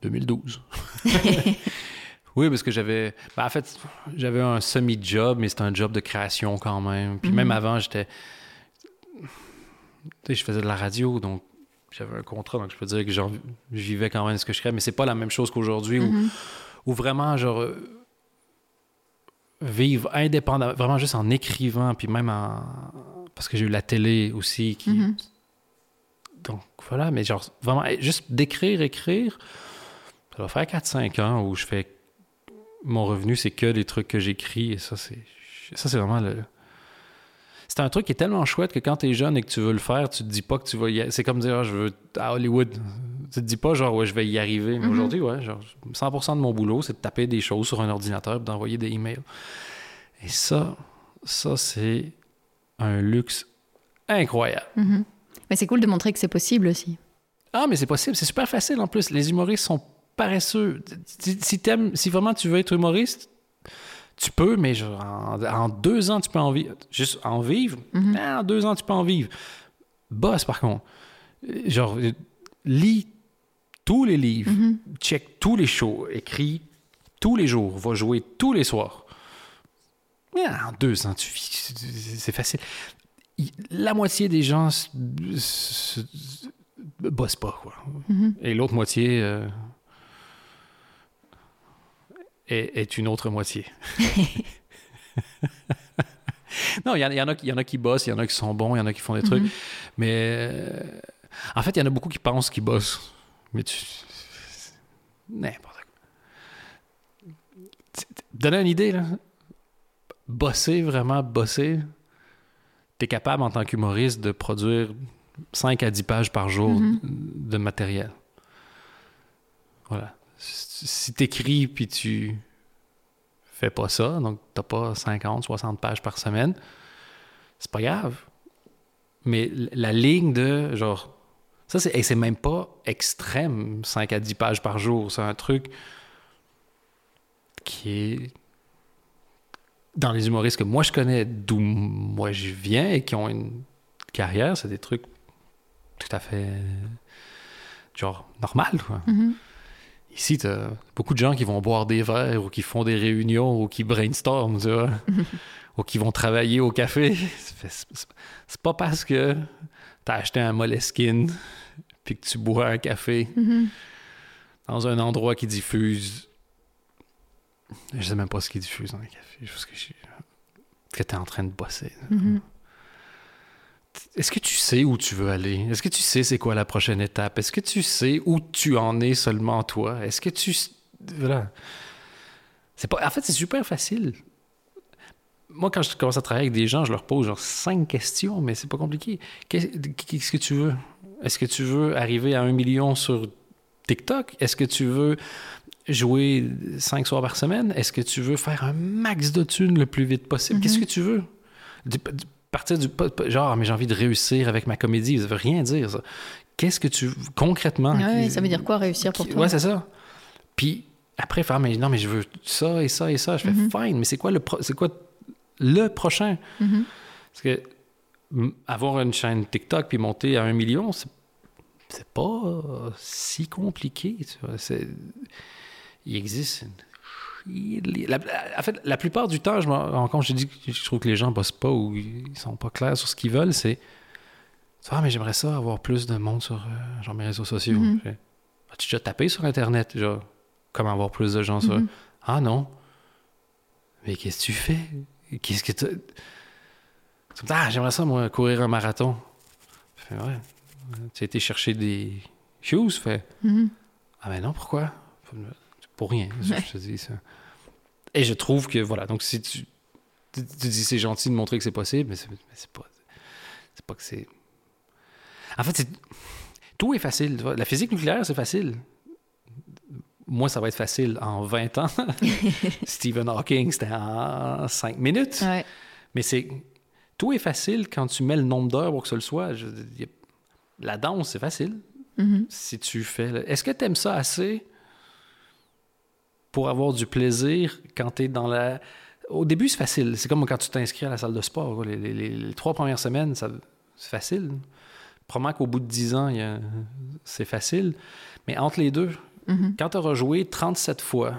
2012. Oui, parce que j'avais. Ben, en fait, j'avais un semi-job, mais c'était un job de création quand même. Puis même mhm. avant, j'étais. Tu sais, je faisais de la radio, donc j'avais un contrat, donc je peux dire que je vivais quand même ce que je créais, mais c'est pas la même chose qu'aujourd'hui où, mhm. où, vraiment, genre. Euh, vivre indépendamment, vraiment juste en écrivant, puis même en. Parce que j'ai eu la télé aussi qui. Mhm. Donc voilà, mais genre, vraiment, juste d'écrire, écrire, ça va faire 4-5 ans où je fais mon revenu, c'est que des trucs que j'écris. Et ça, c'est ça c'est vraiment le. C'est un truc qui est tellement chouette que quand tu es jeune et que tu veux le faire, tu te dis pas que tu vas y C'est comme dire, ah, je veux à Hollywood. Tu te dis pas, genre, ouais, je vais y arriver. Mais mm-hmm. aujourd'hui, ouais, genre, 100% de mon boulot, c'est de taper des choses sur un ordinateur et d'envoyer des emails. Et ça, ça, c'est un luxe incroyable. Mm-hmm. Mais c'est cool de montrer que c'est possible aussi. Ah, mais c'est possible. C'est super facile en plus. Les humoristes sont paresseux. Si, si vraiment tu veux être humoriste, tu peux, mais en, deux ans, tu peux en vivre. Juste en vivre, mhm. ben, en deux ans, tu peux en vivre. Boss, par contre. Genre, lis tous les livres, mhm. check tous les shows, écris tous les jours, va jouer tous les soirs. en deux ans, tu vis. C'est facile. La moitié des gens bossent pas, quoi. Mhm. Et l'autre moitié. Euh, est, une autre moitié. non, il y, en a, y en a qui bossent, il y en a qui sont bons, il y en a qui font des trucs. Mhm. Mais euh, en fait, il y en a beaucoup qui pensent qu'ils bossent. Mais tu. N'importe quoi. Donner une idée, là. Bosser, vraiment bosser, tu es capable en tant qu'humoriste de produire 5 à 10 pages par jour mhm. de matériel. Voilà si t'écris puis tu fais pas ça, donc t'as pas 50, 60 pages par semaine, c'est pas grave. Mais la ligne de genre. Ça, c'est, c'est même pas extrême, 5 à 10 pages par jour. C'est un truc qui est. Dans les humoristes que moi je connais, d'où moi je viens et qui ont une carrière, c'est des trucs tout à fait. genre normal, quoi. Mm-hmm. Ici, tu as beaucoup de gens qui vont boire des verres ou qui font des réunions ou qui brainstorment, tu vois, ou qui vont travailler au café. C'est pas parce que tu as acheté un Moleskine puis que tu bois un café mm-hmm. dans un endroit qui diffuse. Je sais même pas ce qui diffuse dans les cafés, juste que, que tu es en train de bosser. Est-ce que tu sais où tu veux aller? Est-ce que tu sais c'est quoi la prochaine étape? Est-ce que tu sais où tu en es seulement toi? Est-ce que tu... Voilà. C'est pas... En fait, c'est super facile. Moi, quand je commence à travailler avec des gens, je leur pose genre cinq questions, mais c'est pas compliqué. Qu'est-ce que tu veux? Est-ce que tu veux arriver à un million sur TikTok? Est-ce que tu veux jouer cinq soirs par semaine? Est-ce que tu veux faire un max de thunes le plus vite possible? Qu'est-ce mm-hmm. que tu veux? Partir du genre, Ah, mais j'ai envie de réussir avec ma comédie, ça veut rien dire, ça. Qu'est-ce que tu. Concrètement. Ouais, qui- ça veut dire quoi réussir pour qui- toi? Ouais, c'est ça. Puis après, faire, mais non, mais je veux ça et ça et ça. Je fais, Mhm. fine, mais c'est quoi le, c'est quoi le prochain? Mhm. Parce que avoir une chaîne TikTok puis monter à un million, c'est, pas si compliqué. Tu vois. Il existe une... La, en fait, la plupart du temps, je me rends compte, je dis que je trouve que les gens bossent pas ou ils sont pas clairs sur ce qu'ils veulent, c'est ah, mais j'aimerais ça avoir plus de monde sur euh, genre mes réseaux sociaux. Mhm. Fais, As-tu déjà tapé sur Internet, genre, comment avoir plus de gens sur. Mhm. Ah non. Mais qu'est-ce que tu fais? Qu'est-ce que tu. Ah, j'aimerais ça, moi, courir un marathon. Ouais. Tu as été chercher des shoes? Je fais, Mhm. ah ben non, pourquoi? Pour rien, je, Ouais. je te dis ça. Et je trouve que, voilà, donc si tu, tu, tu dis c'est gentil de montrer que c'est possible, mais c'est pas... C'est pas que c'est... En fait. Tout est facile. tu vois. La physique nucléaire, c'est facile. Moi, ça va être facile en 20 ans. Stephen Hawking, c'était en 5 minutes. Ouais. Mais c'est tout est facile quand tu mets le nombre d'heures pour que ce le soit. Je- la danse, c'est facile. Mhm. Si tu fais. Est-ce que tu aimes ça assez? Pour avoir du plaisir quand tu es dans la. Au début, c'est facile. C'est comme quand tu t'inscris à la salle de sport. Les, les- les- les trois premières semaines, ça- c'est facile. Probablement qu'au bout de 10 ans, a- c'est facile. Mais entre les deux, Mhm. quand tu auras joué 37 fois,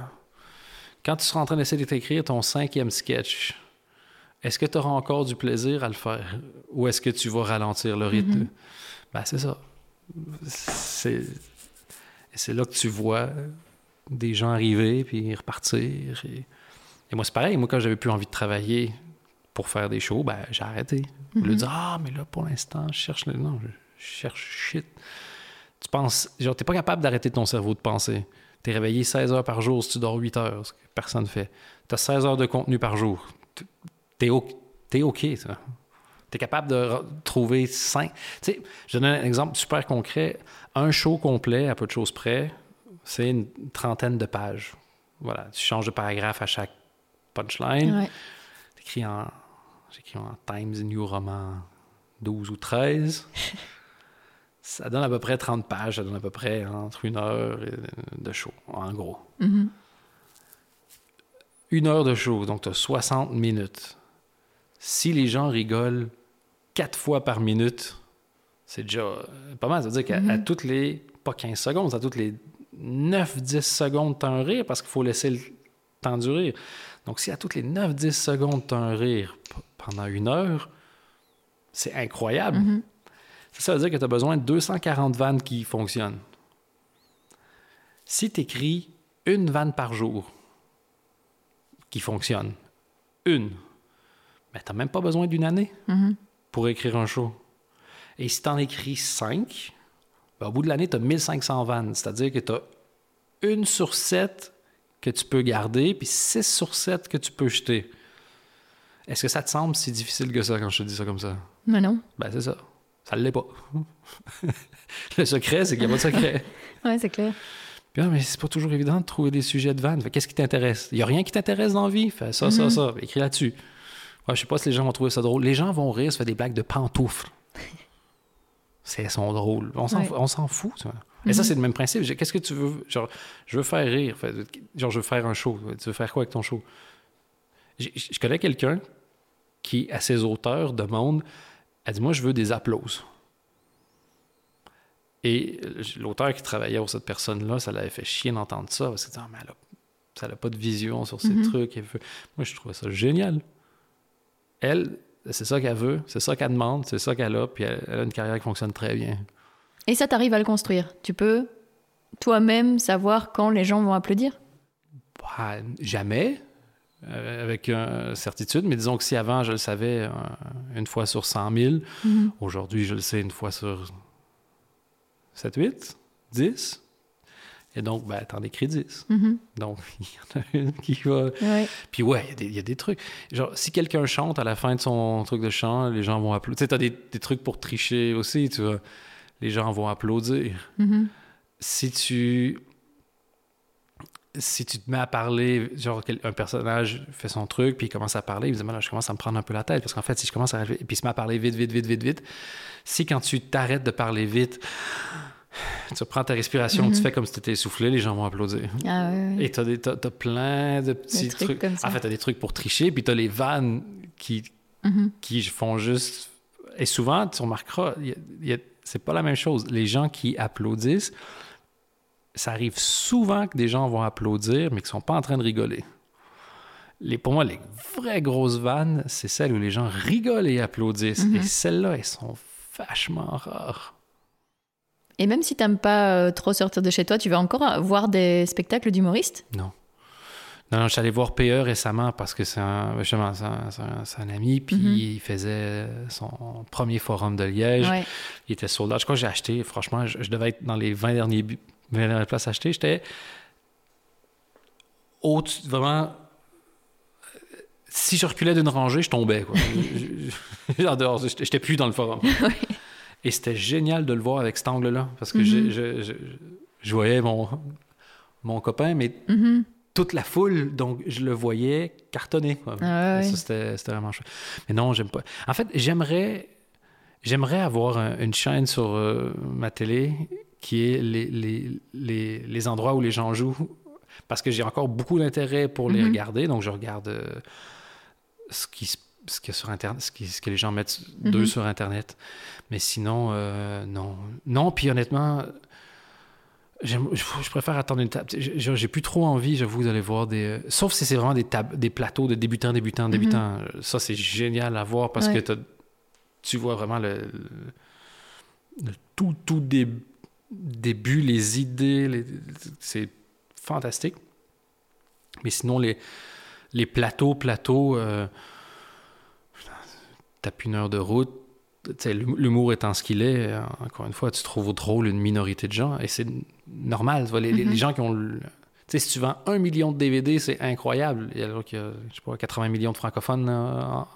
quand tu seras en train d'essayer de t'écrire ton cinquième sketch, est-ce que tu auras encore du plaisir à le faire? Ou est-ce que tu vas ralentir le rythme? Mhm. Ben, c'est ça. C'est c'est là que tu vois des gens arriver puis repartir. Et, et moi, c'est pareil. Moi, quand j'avais plus envie de travailler pour faire des shows, ben, j'ai arrêté. Au lieu de Mhm. dire, ah, mais là, pour l'instant, je cherche le. Non, je cherche shit. Tu penses. Genre, t'es pas capable d'arrêter ton cerveau de penser. T'es réveillé 16 heures par jour si tu dors 8 heures, ce que personne ne fait. T'as 16 heures de contenu par jour. T'es t'es OK, ça. T'es capable de trouver 5. Tu sais, je donne un exemple super concret. Un show complet, à peu de choses près, c'est une trentaine de pages. Voilà. Tu changes de paragraphe à chaque punchline. Ouais. En. J'écris en Times New Roman 12 ou 13. ça donne à peu près 30 pages. Ça donne à peu près entre une heure de show, en gros. Mhm. Une heure de show, donc tu as 60 minutes. Si les gens rigolent quatre fois par minute, c'est déjà pas mal. Ça veut dire qu'à Mhm. à toutes les, pas 15 secondes, à toutes les 9-10 secondes, tu as un rire parce qu'il faut laisser le temps du rire. Donc, si à toutes les 9-10 secondes, tu as un rire pendant une heure, c'est incroyable. Mhm. Ça, ça veut dire que tu as besoin de 240 vannes qui fonctionnent. Si tu écris une vanne par jour qui fonctionne, une, mais tu n'as même pas besoin d'une année Mhm. pour écrire un show. Et si tu en écris 5, au bout de l'année, tu as 1500 vannes. C'est-à-dire que tu as une sur 7 que tu peux garder, puis 6 sur 7 que tu peux jeter. Est-ce que ça te semble si difficile que ça quand je te dis ça comme ça? Mais non. Ben, c'est ça. Ça ne l'est pas. Le secret, c'est qu'il n'y a pas de secret. Ouais, c'est clair. Puis, ah, mais c'est pas toujours évident de trouver des sujets de vannes. Qu'est-ce qui t'intéresse? Il n'y a rien qui t'intéresse dans la vie? Fais ça, ça, Mhm. ça. Écris là-dessus. Ouais, je sais pas si les gens vont trouver ça drôle. Les gens vont rire, se faire des blagues de pantoufles. C'est, elles sont drôles. On s'en, Ouais. fout- on s'en fout, tu vois. Et ça, Mhm. c'est le même principe. Qu'est-ce que tu veux? Genre, je veux faire rire. Genre, je veux faire un show. Tu veux faire quoi avec ton show? Je connais quelqu'un qui, à ses auteurs, demande Elle dit Moi, je veux des applauses. Et euh, l'auteur qui travaillait pour cette personne-là, ça l'avait fait chier d'entendre ça. Parce que ah, mais elle a- ça n'a pas de vision sur ces Mhm. trucs. Veut- Moi, je trouvais ça génial. Elle, c'est ça qu'elle veut, c'est ça qu'elle demande, c'est ça qu'elle a, puis elle, elle a une carrière qui fonctionne très bien. Et ça, t'arrives à le construire. Tu peux toi-même savoir quand les gens vont applaudir? Bah, jamais, euh, avec euh, certitude, mais disons que si avant je le savais euh, une fois sur 100 000, Mhm. aujourd'hui je le sais une fois sur 7, 8, 10. Et donc, ben, t'en écris 10. Mhm. Donc, il y en a une qui va. Ouais. Puis ouais, il y a des- il y, a des trucs. Genre, si quelqu'un chante à la fin de son truc de chant, les gens vont applaudir. Tu sais, t'as des, des trucs pour tricher aussi, tu vois. Les gens vont applaudir. Mhm. Si tu... si tu te mets à parler, genre un personnage fait son truc, puis il commence à parler, il me dit, là, je commence à me prendre un peu la tête, parce qu'en fait, si je commence à... Puis il se met à parler vite, vite, vite, vite, vite, si quand tu t'arrêtes de parler vite, tu prends ta respiration, tu fais comme si tu étais essoufflé, les gens vont applaudir. Ah. Et t'as, des, t'as, t'as plein de petits trucs trucs. comme ça. En fait, t'as des trucs pour tricher, puis t'as les vannes qui, Mhm. qui font juste. Et souvent, tu remarqueras, c'est pas la même chose. Les gens qui applaudissent, ça arrive souvent que des gens vont applaudir, mais qui sont pas en train de rigoler. Les, pour moi, les vraies grosses vannes, c'est celles où les gens rigolent et applaudissent. Mhm. Et celles-là, elles sont vachement rares. Et même si t'aimes pas euh, trop sortir de chez toi, tu vas encore euh, voir des spectacles d'humoristes? Non. Non, non, je suis allé voir PE récemment parce que c'est un, justement, c'est un, c'est un- ami, puis Mhm. il faisait son premier forum de Liège. Ouais. Il était out. Je crois que j'ai acheté, franchement, je, je devais être dans les 20 derniers, bu- 20 dernières places achetées. J'étais haute, vraiment. euh, Si je reculais d'une rangée, je tombais. Quoi. En dehors, j'étais plus dans le forum. Et c'était génial de le voir avec cet angle-là parce que j'ai- Mhm. je, je- je voyais mon, mon copain, mais Mhm. toute la foule, donc je le voyais cartonner. quoi. Ah Ça, c'était vraiment chouette. Mais non, j'aime pas. En fait, j'aimerais j'aimerais avoir un- une chaîne sur euh, ma télé qui est les, les, les, les endroits où les gens jouent. Parce que j'ai encore beaucoup d'intérêt pour les Mhm. regarder. Donc, je regarde euh, ce, qui, se- ce, a sur Internet, ce, qui- ce que les gens mettent Mhm. d'eux sur Internet. Mais sinon, euh, non. Non, puis honnêtement, je, je préfère attendre une table. J'ai plus trop envie, j'avoue, d'aller voir des. Sauf si c'est vraiment des, des plateaux de débutants, débutants, débutants. Euh, Ça, c'est génial à voir parce Mhm. Ouais. que tu vois vraiment le, le- le tout, tout dé- début, les idées. les- c'est fantastique. Mais sinon, les, les plateaux, plateaux, euh, tapes une heure de route. L'humour étant ce qu'il est, euh, encore une fois, tu trouves drôle une minorité de gens et c'est normal. tu vois, les, les- les gens qui ont. Tu sais, si tu vends un million de DVD, c'est incroyable. Alors qu'il y a, je sais pas, 80 millions de francophones euh, en,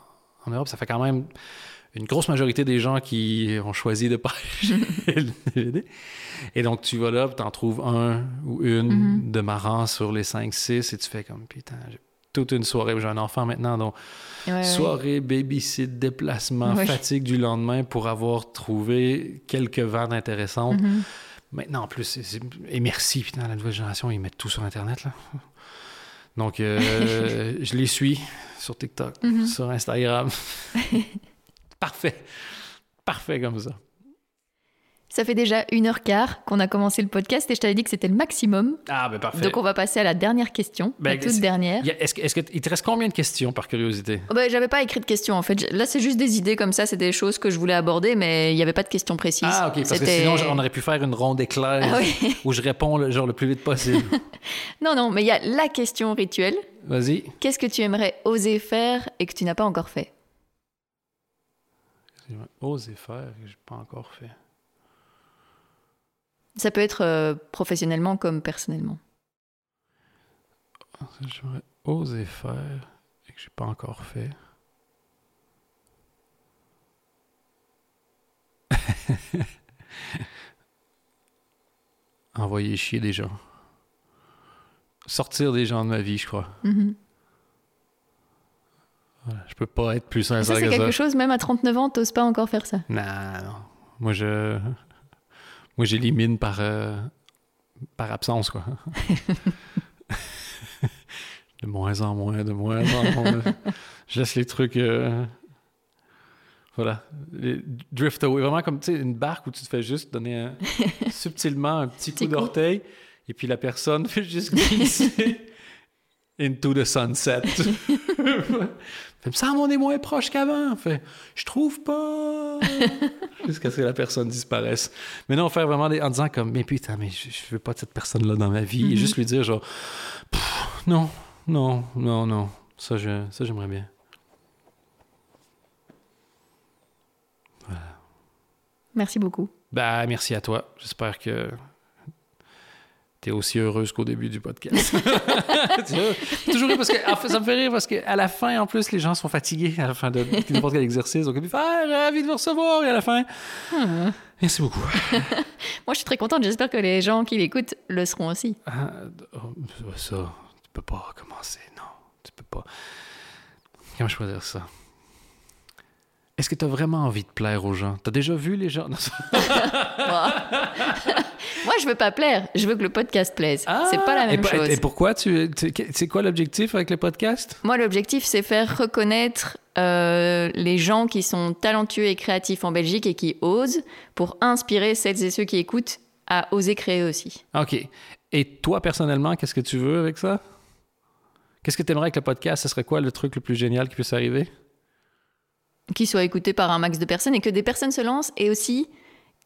en Europe, ça fait quand même une grosse majorité des gens qui ont choisi de pas acheter le DVD. Et donc, tu vas là, tu en trouves un ou une Mhm. de marrant sur les 5-6 et tu fais comme, putain, j'ai toute une soirée. J'ai un enfant maintenant, donc Ouais, ouais. soirée, babysit, déplacement, fatigue du lendemain pour avoir trouvé quelques vannes intéressantes. Mhm. Maintenant, en plus, c'est- et merci, putain, la nouvelle génération, ils mettent tout sur Internet, là. Donc, euh, je les suis sur TikTok, Mhm. sur Instagram. Parfait. Parfait comme ça. Ça fait déjà une heure quart qu'on a commencé le podcast et je t'avais dit que c'était le maximum. Ah, ben parfait. Donc on va passer à la dernière question, Ben, la toute dernière. Est-ce que- est-ce que- il te reste combien de questions, par curiosité? Oh, bah, J'avais pas écrit de questions en fait. Là, c'est juste des idées comme ça, c'est des choses que je voulais aborder, mais il n'y avait pas de questions précises. Ah, OK, parce que sinon, on aurait pu faire une ronde éclair Ah oui. où je réponds le, genre le plus vite possible. Non, non, mais il y a la question rituelle. Vas-y. Qu'est-ce que tu aimerais oser faire et que tu n'as pas encore fait? Osé faire que je n'ai pas encore fait. Ça peut être euh, professionnellement comme personnellement. J'aurais osé faire et que j'ai pas encore fait. Envoyer chier des gens. Sortir des gens de ma vie, je crois. Mhm. Voilà, je peux pas être plus Ça, sincère c'est que quelque ça. chose, même à 39 ans, t'oses pas encore faire ça. Non, non. Moi, je. Moi, j'élimine par. euh, par absence, quoi. de moins en moins, de moins en moins. je laisse les trucs. euh, Voilà. Les drift away. Vraiment comme, une barque où tu te fais juste donner un- subtilement un petit coup coup. d'orteil et puis la personne fait juste glisser into the sunset. Fait, me semble on est moins proche qu'avant. Fait, je trouve pas. Jusqu'à ce que la personne disparaisse. Mais non, faire vraiment des, en disant comme, mais putain, mais je, je veux pas de cette personne-là dans ma vie. Et Mhm. juste lui dire genre, non, non, non, non. Ça, je, ça j'aimerais bien. Merci beaucoup. Ben, merci à toi. J'espère que aussi heureuse qu'au début du podcast. Toujours parce que ça me fait rire parce qu'à la fin, en plus, les gens sont fatigués à la fin de n'importe quel exercice. Donc, ils ah, ravi de vous recevoir. Et à la fin, hmm. merci beaucoup. Moi, je suis très contente. J'espère que les gens qui l'écoutent le seront aussi. Ah, oh, ça, tu peux pas recommencer. Non, tu peux pas. Comment choisir ça? Est-ce que tu as vraiment envie de plaire aux gens? Tu as déjà vu les gens? Moi, je veux pas plaire. Je veux que le podcast plaise. c'est pas la même chose. Et pourquoi? Tu, c'est quoi l'objectif avec le podcast? Moi, l'objectif, c'est faire reconnaître euh, les gens qui sont talentueux et créatifs en Belgique et qui osent pour inspirer celles et ceux qui écoutent à oser créer aussi. OK. Et toi, personnellement, qu'est-ce que tu veux avec ça? Qu'est-ce que tu aimerais avec le podcast? Ce serait quoi le truc le plus génial qui puisse arriver? Qui soit écouté par un max de personnes et que des personnes se lancent et aussi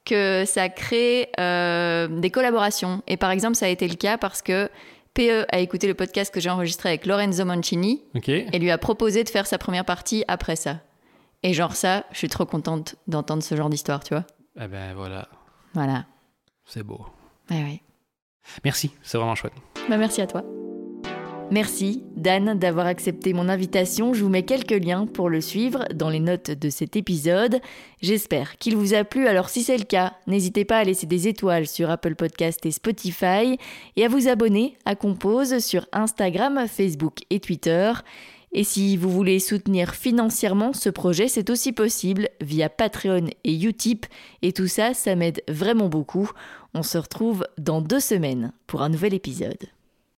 que ça crée euh, des collaborations. Et par exemple, ça a été le cas parce que PE a écouté le podcast que j'ai enregistré avec Lorenzo Mancini et lui a proposé de faire sa première partie après ça. Et genre ça, je suis trop contente d'entendre ce genre d'histoire, tu vois. Eh ben voilà. Voilà. C'est beau. Ouais, ouais. Merci, c'est vraiment chouette. Bah, merci à toi. Merci Dan d'avoir accepté mon invitation. Je vous mets quelques liens pour le suivre dans les notes de cet épisode. J'espère qu'il vous a plu. Alors si c'est le cas, n'hésitez pas à laisser des étoiles sur Apple Podcast et Spotify et à vous abonner à Compose sur Instagram, Facebook et Twitter. Et si vous voulez soutenir financièrement ce projet, c'est aussi possible via Patreon et Utip. Et tout ça, ça m'aide vraiment beaucoup. On se retrouve dans deux semaines pour un nouvel épisode.